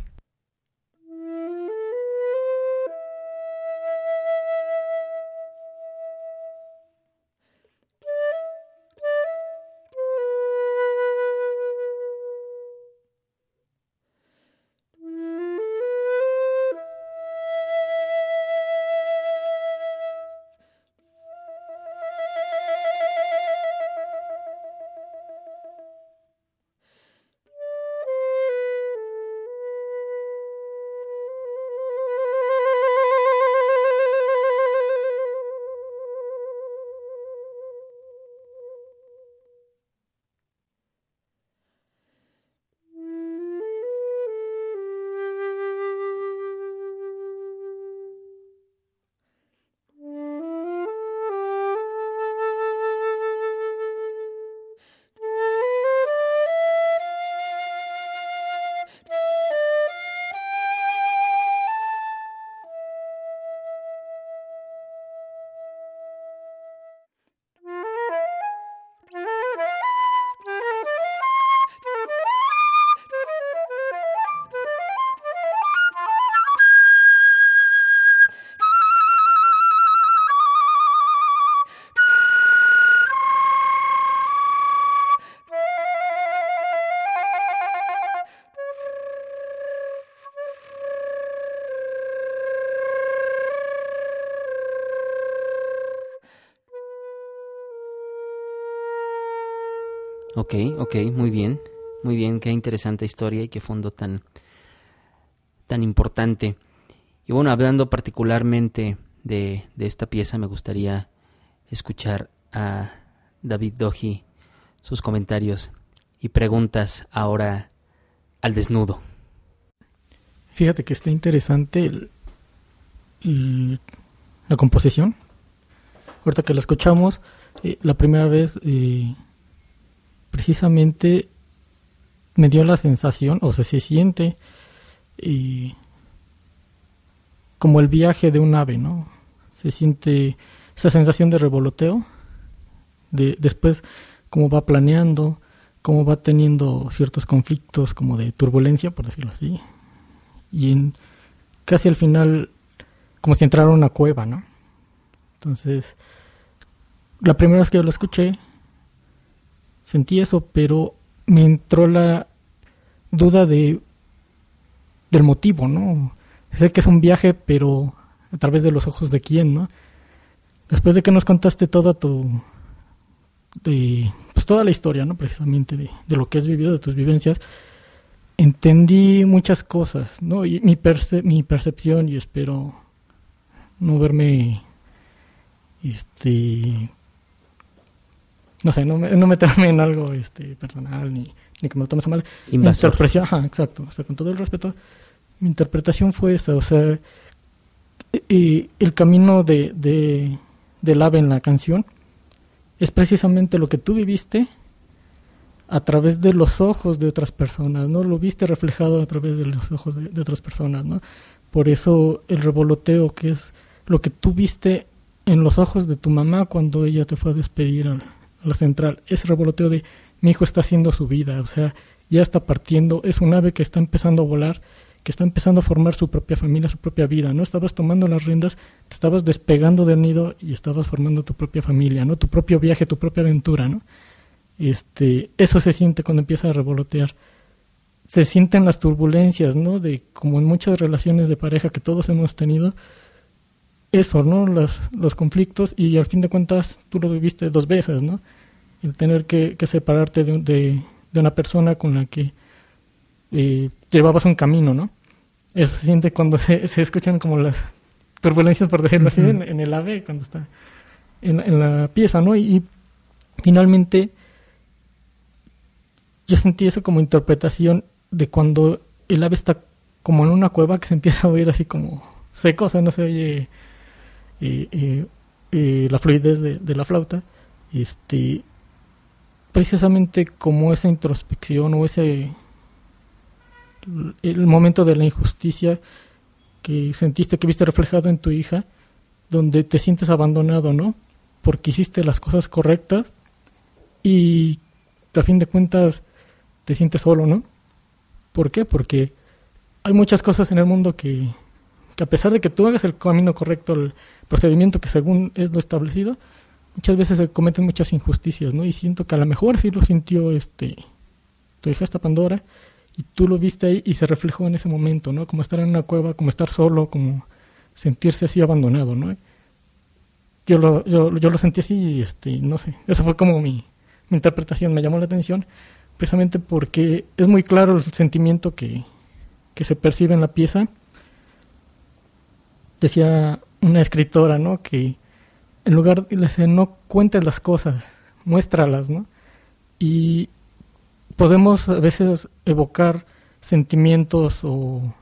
Ok, ok, muy bien. Muy bien, qué interesante historia y qué fondo tan, tan importante. Y bueno, hablando particularmente de, de esta pieza, me gustaría escuchar a David Doji sus comentarios y preguntas ahora al desnudo. Fíjate que está interesante el, la composición. Ahorita que la escuchamos, eh, la primera vez, eh, precisamente me dio la sensación, o sea, se siente eh, como el viaje de un ave, ¿no? Se siente esa sensación de revoloteo, de después cómo va planeando, cómo va teniendo ciertos conflictos como de turbulencia, por decirlo así, y en, casi al final como si entrara a una cueva, ¿no? Entonces, la primera vez que lo escuché, sentí eso, pero me entró la duda de del motivo, ¿no? Sé que es un viaje, pero a través de los ojos de quién, ¿no? Después de que nos contaste toda tu de pues toda la historia, ¿no? Precisamente de, de lo que has vivido, de tus vivencias, entendí muchas cosas, ¿no? Y mi, perce mi percepción, y espero no verme, este, no sé, no, me, no meterme en algo este, personal, ni, ni que me lo tomes a mal. Invasor. Interpretación, ajá, exacto, o sea, con todo el respeto, mi interpretación fue esa, o sea, y el camino de, de, del ave en la canción es precisamente lo que tú viviste a través de los ojos de otras personas, ¿no? Lo viste reflejado a través de los ojos de, de otras personas, ¿no? Por eso el revoloteo, que es lo que tú viste en los ojos de tu mamá cuando ella te fue a despedir a, la central, ese revoloteo de mi hijo está haciendo su vida, o sea, ya está partiendo, es un ave que está empezando a volar, que está empezando a formar su propia familia, su propia vida, ¿no? Estabas tomando las riendas, te estabas despegando del nido y estabas formando tu propia familia, ¿no? Tu propio viaje, tu propia aventura, ¿no? Este, eso se siente cuando empieza a revolotear. Se sienten las turbulencias, ¿no? De como en muchas relaciones de pareja que todos hemos tenido, eso, ¿no? Los, los conflictos y al fin de cuentas tú lo viviste dos veces, ¿no? El tener que, que separarte de, de, de, una persona con la que eh, llevabas un camino, ¿no? Eso se siente cuando se, se escuchan como las turbulencias, por decirlo uh -huh. así, en, en, el ave, cuando está en, en la pieza, ¿no? Y, y finalmente yo sentí eso como interpretación de cuando el ave está como en una cueva que se empieza a oír así como seco, o sea, no se oye la fluidez de, de, la flauta. Este, precisamente como esa introspección o ese el momento de la injusticia que sentiste que viste reflejado en tu hija, donde te sientes abandonado, ¿no? Porque hiciste las cosas correctas y a fin de cuentas te sientes solo, ¿no? ¿Por qué? Porque hay muchas cosas en el mundo que, que a pesar de que tú hagas el camino correcto, el procedimiento que según es lo establecido, muchas veces se cometen muchas injusticias, ¿no? Y siento que a lo mejor sí lo sintió este tu hija esta Pandora y tú lo viste ahí y se reflejó en ese momento, ¿no? Como estar en una cueva, como estar solo, como sentirse así abandonado, ¿no? Yo lo, yo, yo lo sentí así y este, no sé, esa fue como mi, mi interpretación, me llamó la atención, precisamente porque es muy claro el sentimiento que, que se percibe en la pieza. Decía una escritora, ¿no? Que en lugar de no cuentes las cosas, muéstralas, ¿no? Y podemos a veces evocar sentimientos o,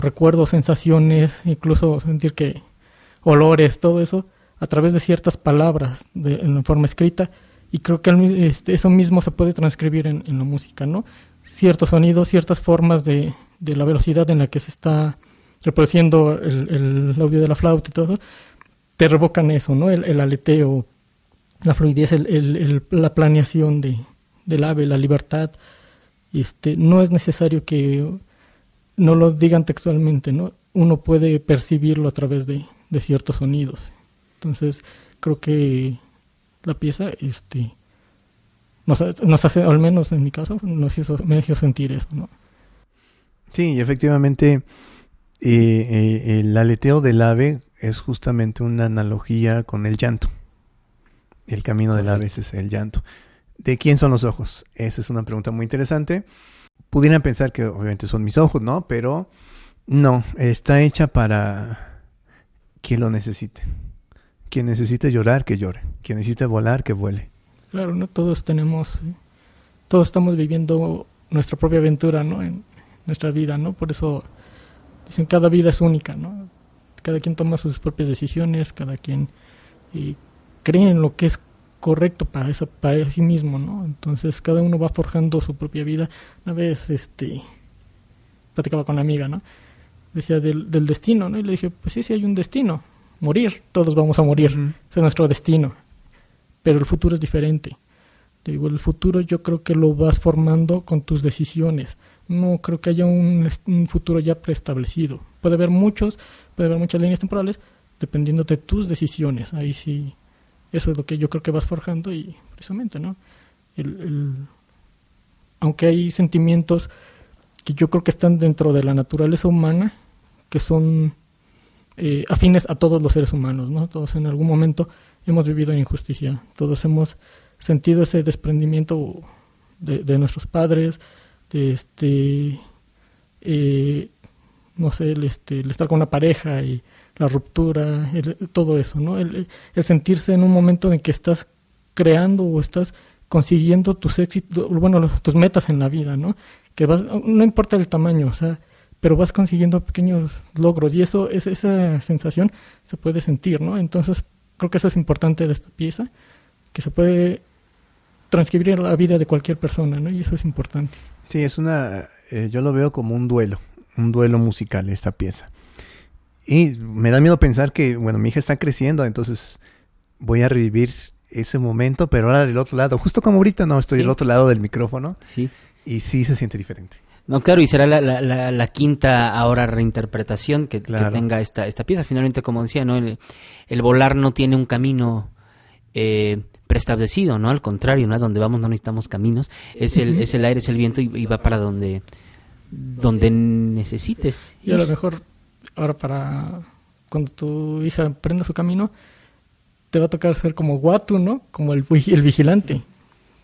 recuerdos, sensaciones, incluso sentir que olores, todo eso, a través de ciertas palabras de, en forma escrita. Y creo que este, eso mismo se puede transcribir en, en, la música, ¿no? Ciertos sonidos, ciertas formas de, de la velocidad en la que se está reproduciendo el, el, audio de la flauta y todo, te revocan eso, ¿no? El, el aleteo, la fluidez, el, la planeación de, del ave, la libertad. Este, no es necesario que no lo digan textualmente, ¿no? Uno puede percibirlo a través de, de ciertos sonidos. Entonces, creo que la pieza este, nos, nos hace, al menos en mi caso, nos hizo, me hizo sentir eso, ¿no? Sí, efectivamente, eh, eh, el aleteo del ave es justamente una analogía con el llanto. El camino del ave es el llanto. ¿De quién son los ojos? Esa es una pregunta muy interesante. Pudieran pensar que obviamente son mis ojos, ¿no? Pero no, está hecha para quien lo necesite. Quien necesite llorar, que llore. Quien necesite volar, que vuele. Claro, no todos tenemos, todos estamos viviendo nuestra propia aventura, ¿no? En nuestra vida, ¿no? Por eso dicen cada vida es única, ¿no? Cada quien toma sus propias decisiones, cada quien eh, cree en lo que es correcto para eso, para sí mismo, ¿no? Entonces cada uno va forjando su propia vida. Una vez, este, platicaba con una amiga, ¿no? Decía del, del destino, ¿no? Y le dije, pues sí, sí hay un destino, morir, todos vamos a morir, ese es nuestro destino, pero el futuro es diferente. Te digo, el futuro yo creo que lo vas formando con tus decisiones. No creo que haya un, futuro ya preestablecido. Puede haber muchos, puede haber muchas líneas temporales, dependiendo de tus decisiones. Ahí sí eso es lo que yo creo que vas forjando y precisamente, ¿no? El, aunque hay sentimientos que yo creo que están dentro de la naturaleza humana, que son eh, afines a todos los seres humanos, ¿no? Todos en algún momento hemos vivido injusticia, todos hemos sentido ese desprendimiento de, de nuestros padres, este, eh, no sé, el, este, el estar con una pareja y la ruptura, el, todo eso, ¿no? El, el, sentirse en un momento en que estás creando o estás consiguiendo tus éxitos, bueno, tus metas en la vida, ¿no? Que vas, no importa el tamaño, o sea, pero vas consiguiendo pequeños logros y eso, es, esa sensación se puede sentir, ¿no? Entonces, creo que eso es importante de esta pieza, que se puede transcribir la vida de cualquier persona, ¿no? Y eso es importante. Sí, es una, eh, yo lo veo como un duelo, un duelo musical esta pieza. Y me da miedo pensar que, bueno, mi hija está creciendo, entonces voy a revivir ese momento, pero ahora del otro lado, justo como ahorita, no, estoy Sí. del otro lado del micrófono Sí. y sí se siente diferente. No, claro, y será la, la, la, la quinta ahora reinterpretación que, tenga esta, esta pieza. Finalmente, como decía, ¿no? El, el volar no tiene un camino eh, preestablecido, ¿no? Al contrario, ¿no? A donde vamos no necesitamos caminos. Es el, es el aire, es el viento y, y va para donde, donde necesites. Y a lo mejor ahora para cuando tu hija prenda su camino, te va a tocar ser como Watu, ¿no? Como el, el vigilante.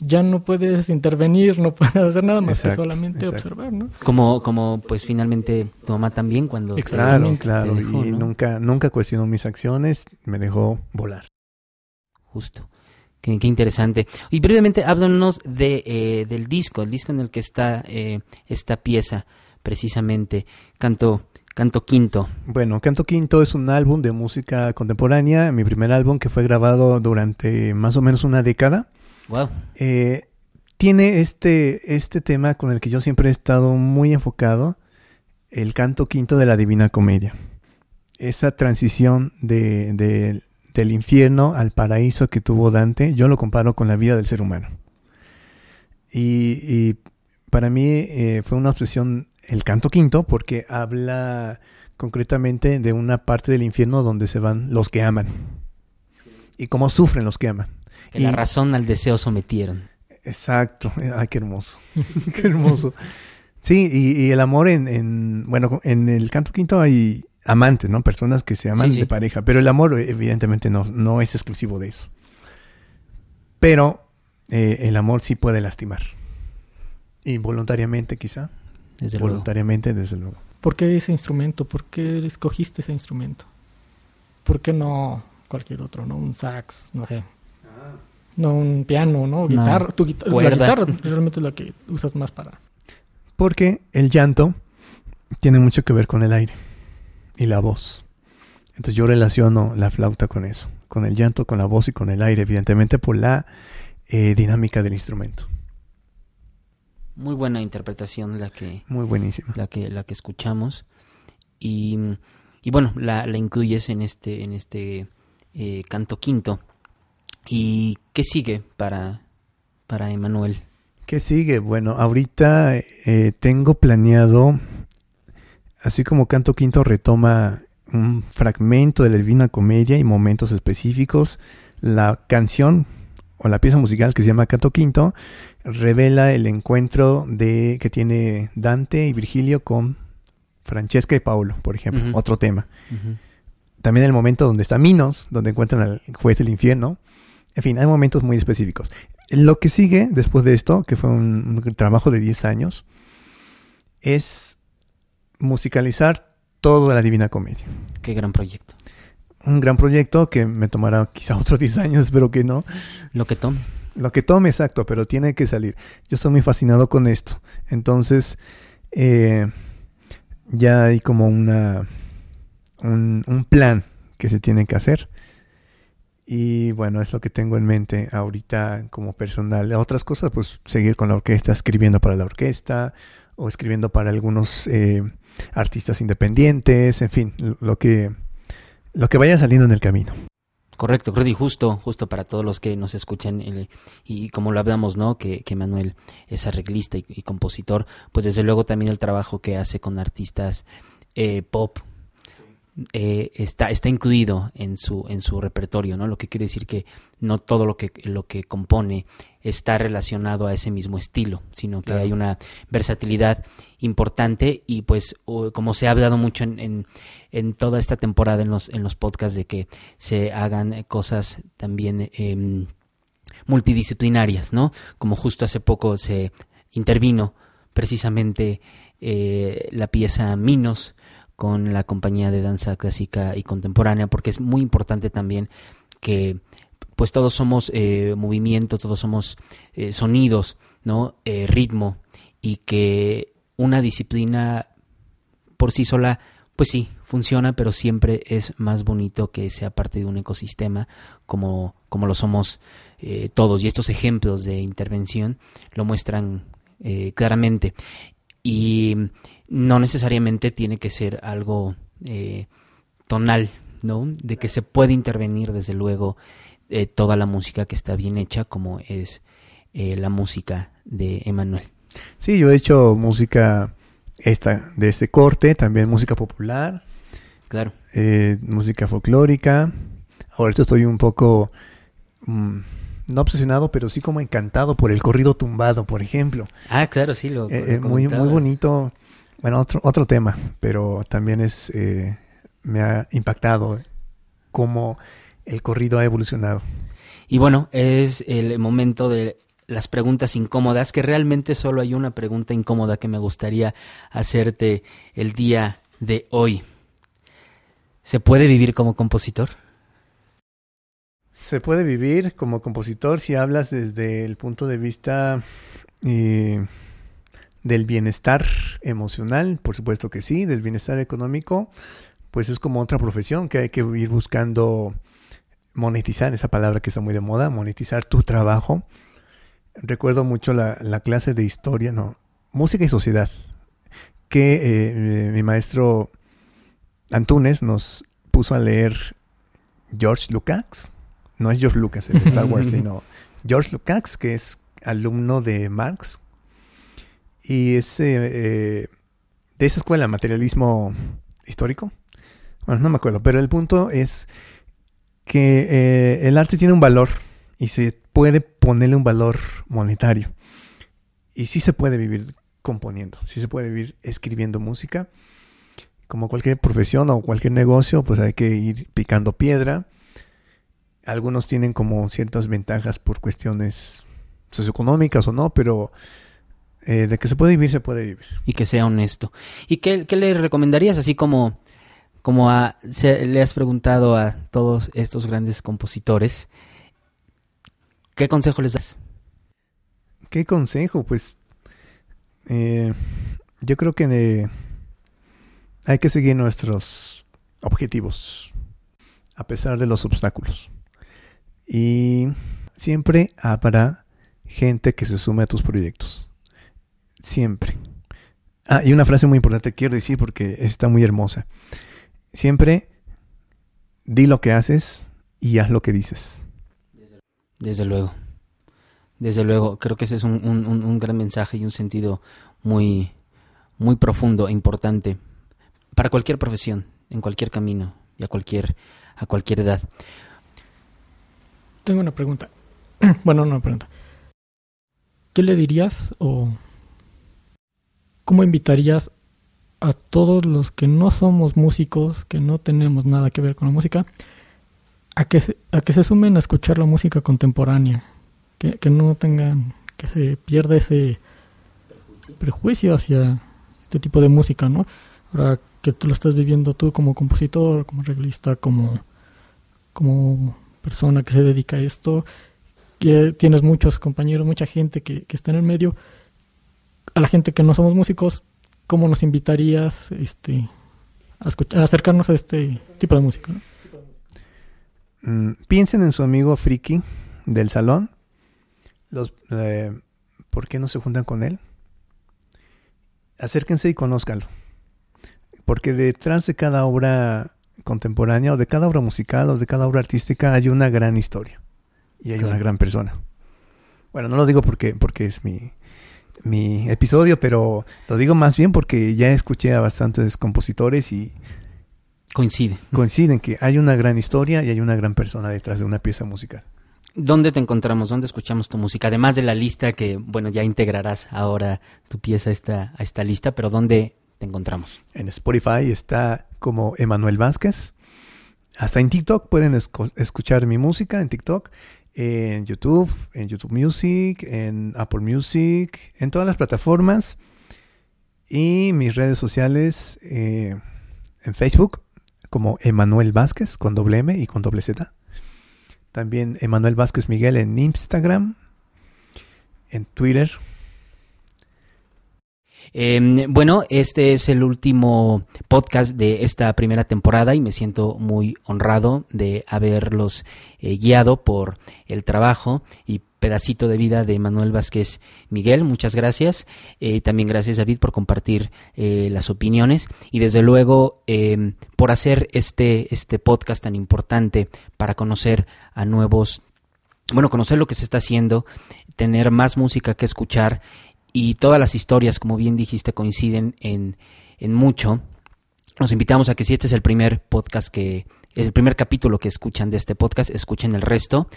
Ya no puedes intervenir, no puedes hacer nada más Exacto, que solamente exacto. observar, ¿no? Como, como pues finalmente tu mamá también cuando... Claro, claro. Dejó, y ¿no? nunca, nunca cuestionó mis acciones, me dejó volar. Justo. Qué, qué interesante. Y brevemente, háblanos de, eh, del disco, el disco en el que está eh, esta pieza, precisamente, Canto, canto Quinto. Bueno, Canto Quinto es un álbum de música contemporánea, mi primer álbum que fue grabado durante más o menos una década. Wow. Eh, tiene este, este tema con el que yo siempre he estado muy enfocado, el canto quinto de la Divina Comedia. Esa transición de, de- del infierno al paraíso que tuvo Dante, yo lo comparo con la vida del ser humano. Y, y para mí eh, fue una obsesión el canto quinto porque habla concretamente de una parte del infierno donde se van los que aman y cómo sufren los que aman. Que la Y- razón al deseo sometieron. Exacto. Ay, qué hermoso. qué hermoso. Sí, y, y el amor en, en, bueno, en el canto quinto hay amantes, ¿no? Personas que se aman Sí, sí. de pareja, pero el amor evidentemente no, no es exclusivo de eso. Pero eh, el amor sí puede lastimar. Involuntariamente quizá. Desde luego. Voluntariamente, desde luego. ¿Por qué ese instrumento? ¿Por qué escogiste ese instrumento? ¿Por qué no cualquier otro, no? Un sax, no sé. No un piano, ¿no? Guitarra. Tu guita- la cuerda. guitarra realmente es la que usas más para... Porque el llanto tiene mucho que ver con el aire y la voz. Entonces yo relaciono la flauta con eso, con el llanto, con la voz y con el aire, evidentemente por la eh, dinámica del instrumento. Muy buena interpretación la que, Muy buenísima. la que, la que escuchamos. Y, y bueno, la, la incluyes en este, en este eh, canto quinto. ¿Y qué sigue para, para Emanuel? ¿Qué sigue? Bueno, ahorita eh, tengo planeado, así como Canto Quinto retoma un fragmento de la Divina Comedia y momentos específicos, la canción o la pieza musical que se llama Canto Quinto revela el encuentro de que tiene Dante y Virgilio con Francesca y Paolo, por ejemplo, otro tema. Ujú. También el momento donde está Minos, donde encuentran al juez del infierno. En fin, hay momentos muy específicos. lo que sigue después de esto, que fue un, un trabajo de 10 años, es musicalizar toda la Divina Comedia. Qué gran proyecto. Un gran proyecto que me tomará quizá otros 10 años, espero que no. Lo que tome. Lo que tome, exacto, pero tiene que salir. Yo estoy muy fascinado con esto. Entonces, eh, ya hay como una un, un plan que se tiene que hacer. Y bueno, es lo que tengo en mente ahorita como personal. Otras cosas, pues seguir con la orquesta, escribiendo para la orquesta o escribiendo para algunos eh, artistas independientes, en fin, lo que, lo que vaya saliendo en el camino. Correcto, creo y justo, justo para todos los que nos escuchan y, como lo hablamos, ¿no? Que, que Manuel es arreglista y, y, compositor, pues desde luego también el trabajo que hace con artistas eh, pop, eh, está, está incluido en su, en su repertorio, ¿no? Lo que quiere decir que no todo lo que, lo que compone está relacionado a ese mismo estilo, sino que claro. hay una versatilidad importante y pues como se ha hablado mucho en, en, en, toda esta temporada en los, en los podcasts de que se hagan cosas también eh, multidisciplinarias, ¿no? Como justo hace poco se intervino precisamente eh, la pieza Minos, con la compañía de danza clásica y contemporánea, porque es muy importante también que pues todos somos eh, movimiento, todos somos eh, sonidos, ¿no? Eh, ritmo, y que una disciplina por sí sola, pues sí, funciona, pero siempre es más bonito que sea parte de un ecosistema como, como lo somos eh, todos. Y estos ejemplos de intervención lo muestran eh, claramente. Y no necesariamente tiene que ser algo tonal, ¿no? De que se puede intervenir desde luego eh, toda la música que está bien hecha, como es eh, la música de Emanuel. Sí, yo he hecho música esta de este corte, también música popular, claro, eh, música folclórica. Ahorita estoy un poco mmm, no obsesionado, pero sí como encantado por el corrido tumbado, por ejemplo. Ah, claro, sí, lo, eh, lo muy muy bonito. Bueno, otro, otro tema, pero también es me ha impactado cómo el corrido ha evolucionado. Y bueno, es el momento de las preguntas incómodas, que realmente solo hay una pregunta incómoda que me gustaría hacerte el día de hoy. ¿Se puede vivir como compositor? Se puede vivir como compositor si hablas desde el punto de vista eh, del bienestar emocional, por supuesto que sí, del bienestar económico, pues es como otra profesión que hay que ir buscando monetizar, esa palabra que está muy de moda, monetizar tu trabajo. Recuerdo mucho la, la clase de historia, no, música y sociedad, que eh, mi maestro Antunes nos puso a leer George Lucas, no es George Lucas el de Star Wars, sino George Lucas, que es alumno de Marx, y es eh, de esa escuela, materialismo histórico. Bueno, no me acuerdo, pero el punto es que eh, el arte tiene un valor y se puede ponerle un valor monetario. Y sí se puede vivir componiendo, sí se puede vivir escribiendo música. Como cualquier profesión o cualquier negocio, pues hay que ir picando piedra. Algunos tienen como ciertas ventajas por cuestiones socioeconómicas o no, pero eh, de que se puede vivir, se puede vivir. Y que sea honesto. ¿Y qué, qué le recomendarías así como como le has preguntado a todos estos grandes compositores, ¿qué consejo les das? ¿Qué consejo? Pues eh, yo creo que eh, hay que seguir nuestros objetivos a pesar de los obstáculos. Y siempre habrá gente que se sume a tus proyectos. Siempre. Ah, y una frase muy importante quiero decir porque está muy hermosa siempre di lo que haces y haz lo que dices. Desde luego. Desde luego, creo que ese es un, un, un gran mensaje y un sentido muy, muy profundo e importante para cualquier profesión, en cualquier camino y a cualquier, a cualquier edad. Tengo una pregunta. bueno, no una pregunta. ¿Qué le dirías o cómo invitarías a todos los que no somos músicos, que no tenemos nada que ver con la música, a que se, a que se sumen a escuchar la música contemporánea, que, que no tengan, que se pierda ese prejuicio hacia este tipo de música, ¿no? Ahora que tú lo estás viviendo tú como compositor, como arreglista, como, como persona que se dedica a esto, que tienes muchos compañeros, mucha gente que, que está en el medio, a la gente que no somos músicos, ¿cómo nos invitarías este, a, escuchar, a acercarnos a este tipo de música? ¿no? Mm, piensen en su amigo friki del salón. Los, eh, ¿Por qué no se juntan con él? Acérquense y conózcanlo. Porque detrás de cada obra contemporánea o de cada obra musical o de cada obra artística hay una gran historia y hay Claro. una gran persona. Bueno, no lo digo porque, porque es mi, mi episodio, pero lo digo más bien porque ya escuché a bastantes compositores y Coincide. coinciden que hay una gran historia y hay una gran persona detrás de una pieza musical. ¿Dónde te encontramos? ¿Dónde escuchamos tu música? Además de la lista que, bueno, ya integrarás ahora tu pieza a esta, a esta lista, pero ¿dónde te encontramos? En Spotify está como Emanuel Vázquez. Hasta en TikTok pueden escuchar mi música en TikTok, en YouTube, en YouTube Music, en Apple Music, en todas las plataformas. Y mis redes sociales eh, en Facebook como Emanuel Vázquez con doble M y con doble Z. También Emanuel Vázquez Miguel en Instagram, en Twitter. Eh, bueno, este es el último podcast de esta primera temporada y me siento muy honrado de haberlos eh, guiado por el trabajo y pedacito de vida de Manuel Vázquez Miguel. Muchas gracias. Eh, también gracias David por compartir eh, las opiniones y desde luego eh, por hacer este, este podcast tan importante para conocer a nuevos bueno, conocer lo que se está haciendo, tener más música que escuchar y todas las historias, como bien dijiste, coinciden en, en mucho. Los invitamos a que si este es el primer podcast que es el primer capítulo que escuchan de este podcast, escuchen el resto.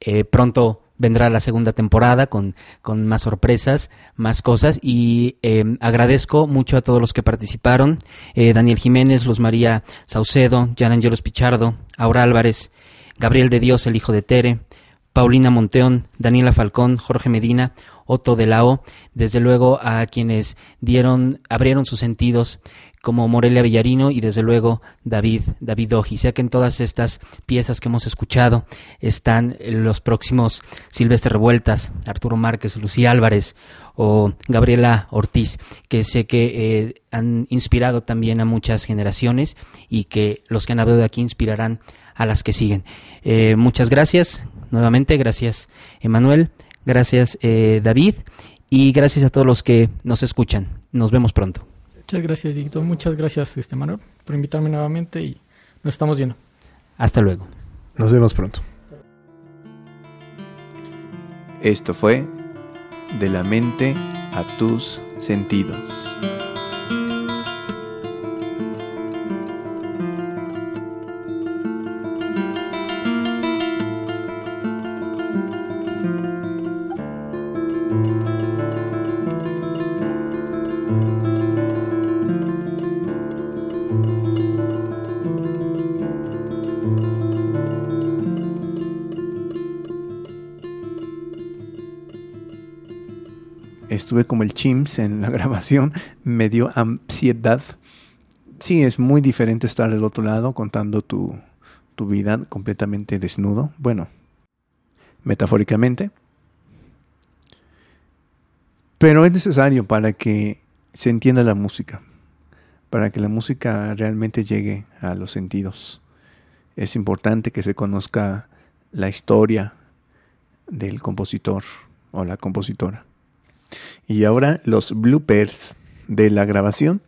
Eh, pronto vendrá la segunda temporada con, con más sorpresas, más cosas y eh, agradezco mucho a todos los que participaron. Eh, Daniel Jiménez, Luz María Saucedo, Jan Angelos Pichardo, Aura Álvarez, Gabriel de Dios, el hijo de Tere, Paulina Monteón, Daniela Falcón, Jorge Medina, Otto de la O, desde luego a quienes dieron, abrieron sus sentidos como Morelia Villarino y desde luego David, David Oji. Sé que en todas estas piezas que hemos escuchado están los próximos Silvestre Revueltas, Arturo Márquez, Lucía Álvarez o Gabriela Ortiz, que sé que eh, han inspirado también a muchas generaciones y que los que han hablado de aquí inspirarán a las que siguen. Eh, muchas gracias, nuevamente, gracias Emanuel, gracias eh, David y gracias a todos los que nos escuchan. Nos vemos pronto. Muchas gracias, Dieguito. Muchas gracias, este Manuel, por invitarme nuevamente y nos estamos viendo. Hasta luego. Nos vemos pronto. Esto fue De la mente a tus sentidos. Estuve como el chimps en la grabación, me dio ansiedad. Sí, es muy diferente estar del otro lado contando tu, tu vida completamente desnudo. Bueno, metafóricamente. Pero es necesario para que se entienda la música, para que la música realmente llegue a los sentidos. Es importante que se conozca la historia del compositor o la compositora. Y ahora los bloopers de la grabación.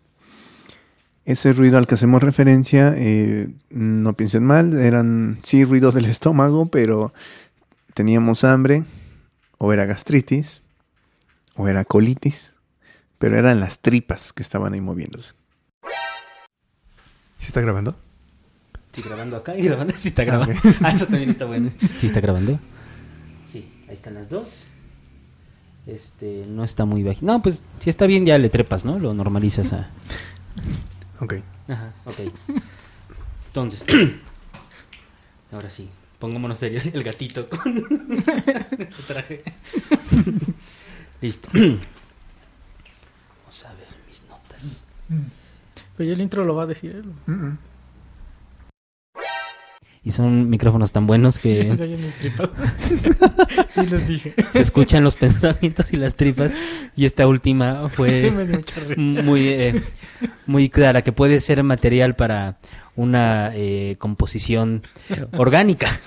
Ese ruido al que hacemos referencia, eh, no piensen mal, eran sí ruidos del estómago, pero teníamos hambre, o era gastritis, o era colitis, pero eran las tripas que estaban ahí moviéndose. ¿Sí está grabando? Sí, grabando acá y grabando. Sí, está grabando. Ah, eso también está bueno. Sí, está grabando. Sí, ahí están las dos. Este, no está muy bajito. No, pues si está bien, ya le trepas, ¿no? Lo normalizas a. Ok. Ajá, ok. Entonces, ahora sí. Pongámonos serio, el gatito con el traje. Listo. Vamos a ver mis notas. Pero ya el intro lo va a decir él. Y son micrófonos tan buenos que Se dije. escuchan los pensamientos y las tripas. Y esta última fue muy, eh, muy clara, que puede ser material para una eh, composición orgánica.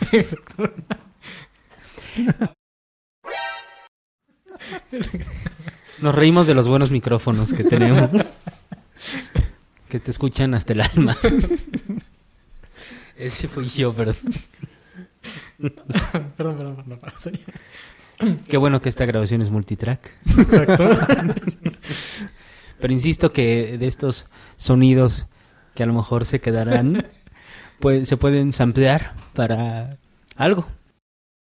Nos reímos de los buenos micrófonos que tenemos. Que te escuchan hasta el alma. Ese fui yo, perdón. Perdón, perdón, perdón. perdón. Qué bueno que esta grabación es multitrack. Exacto. Pero insisto que de estos sonidos que a lo mejor se quedarán, pues se pueden samplear para algo.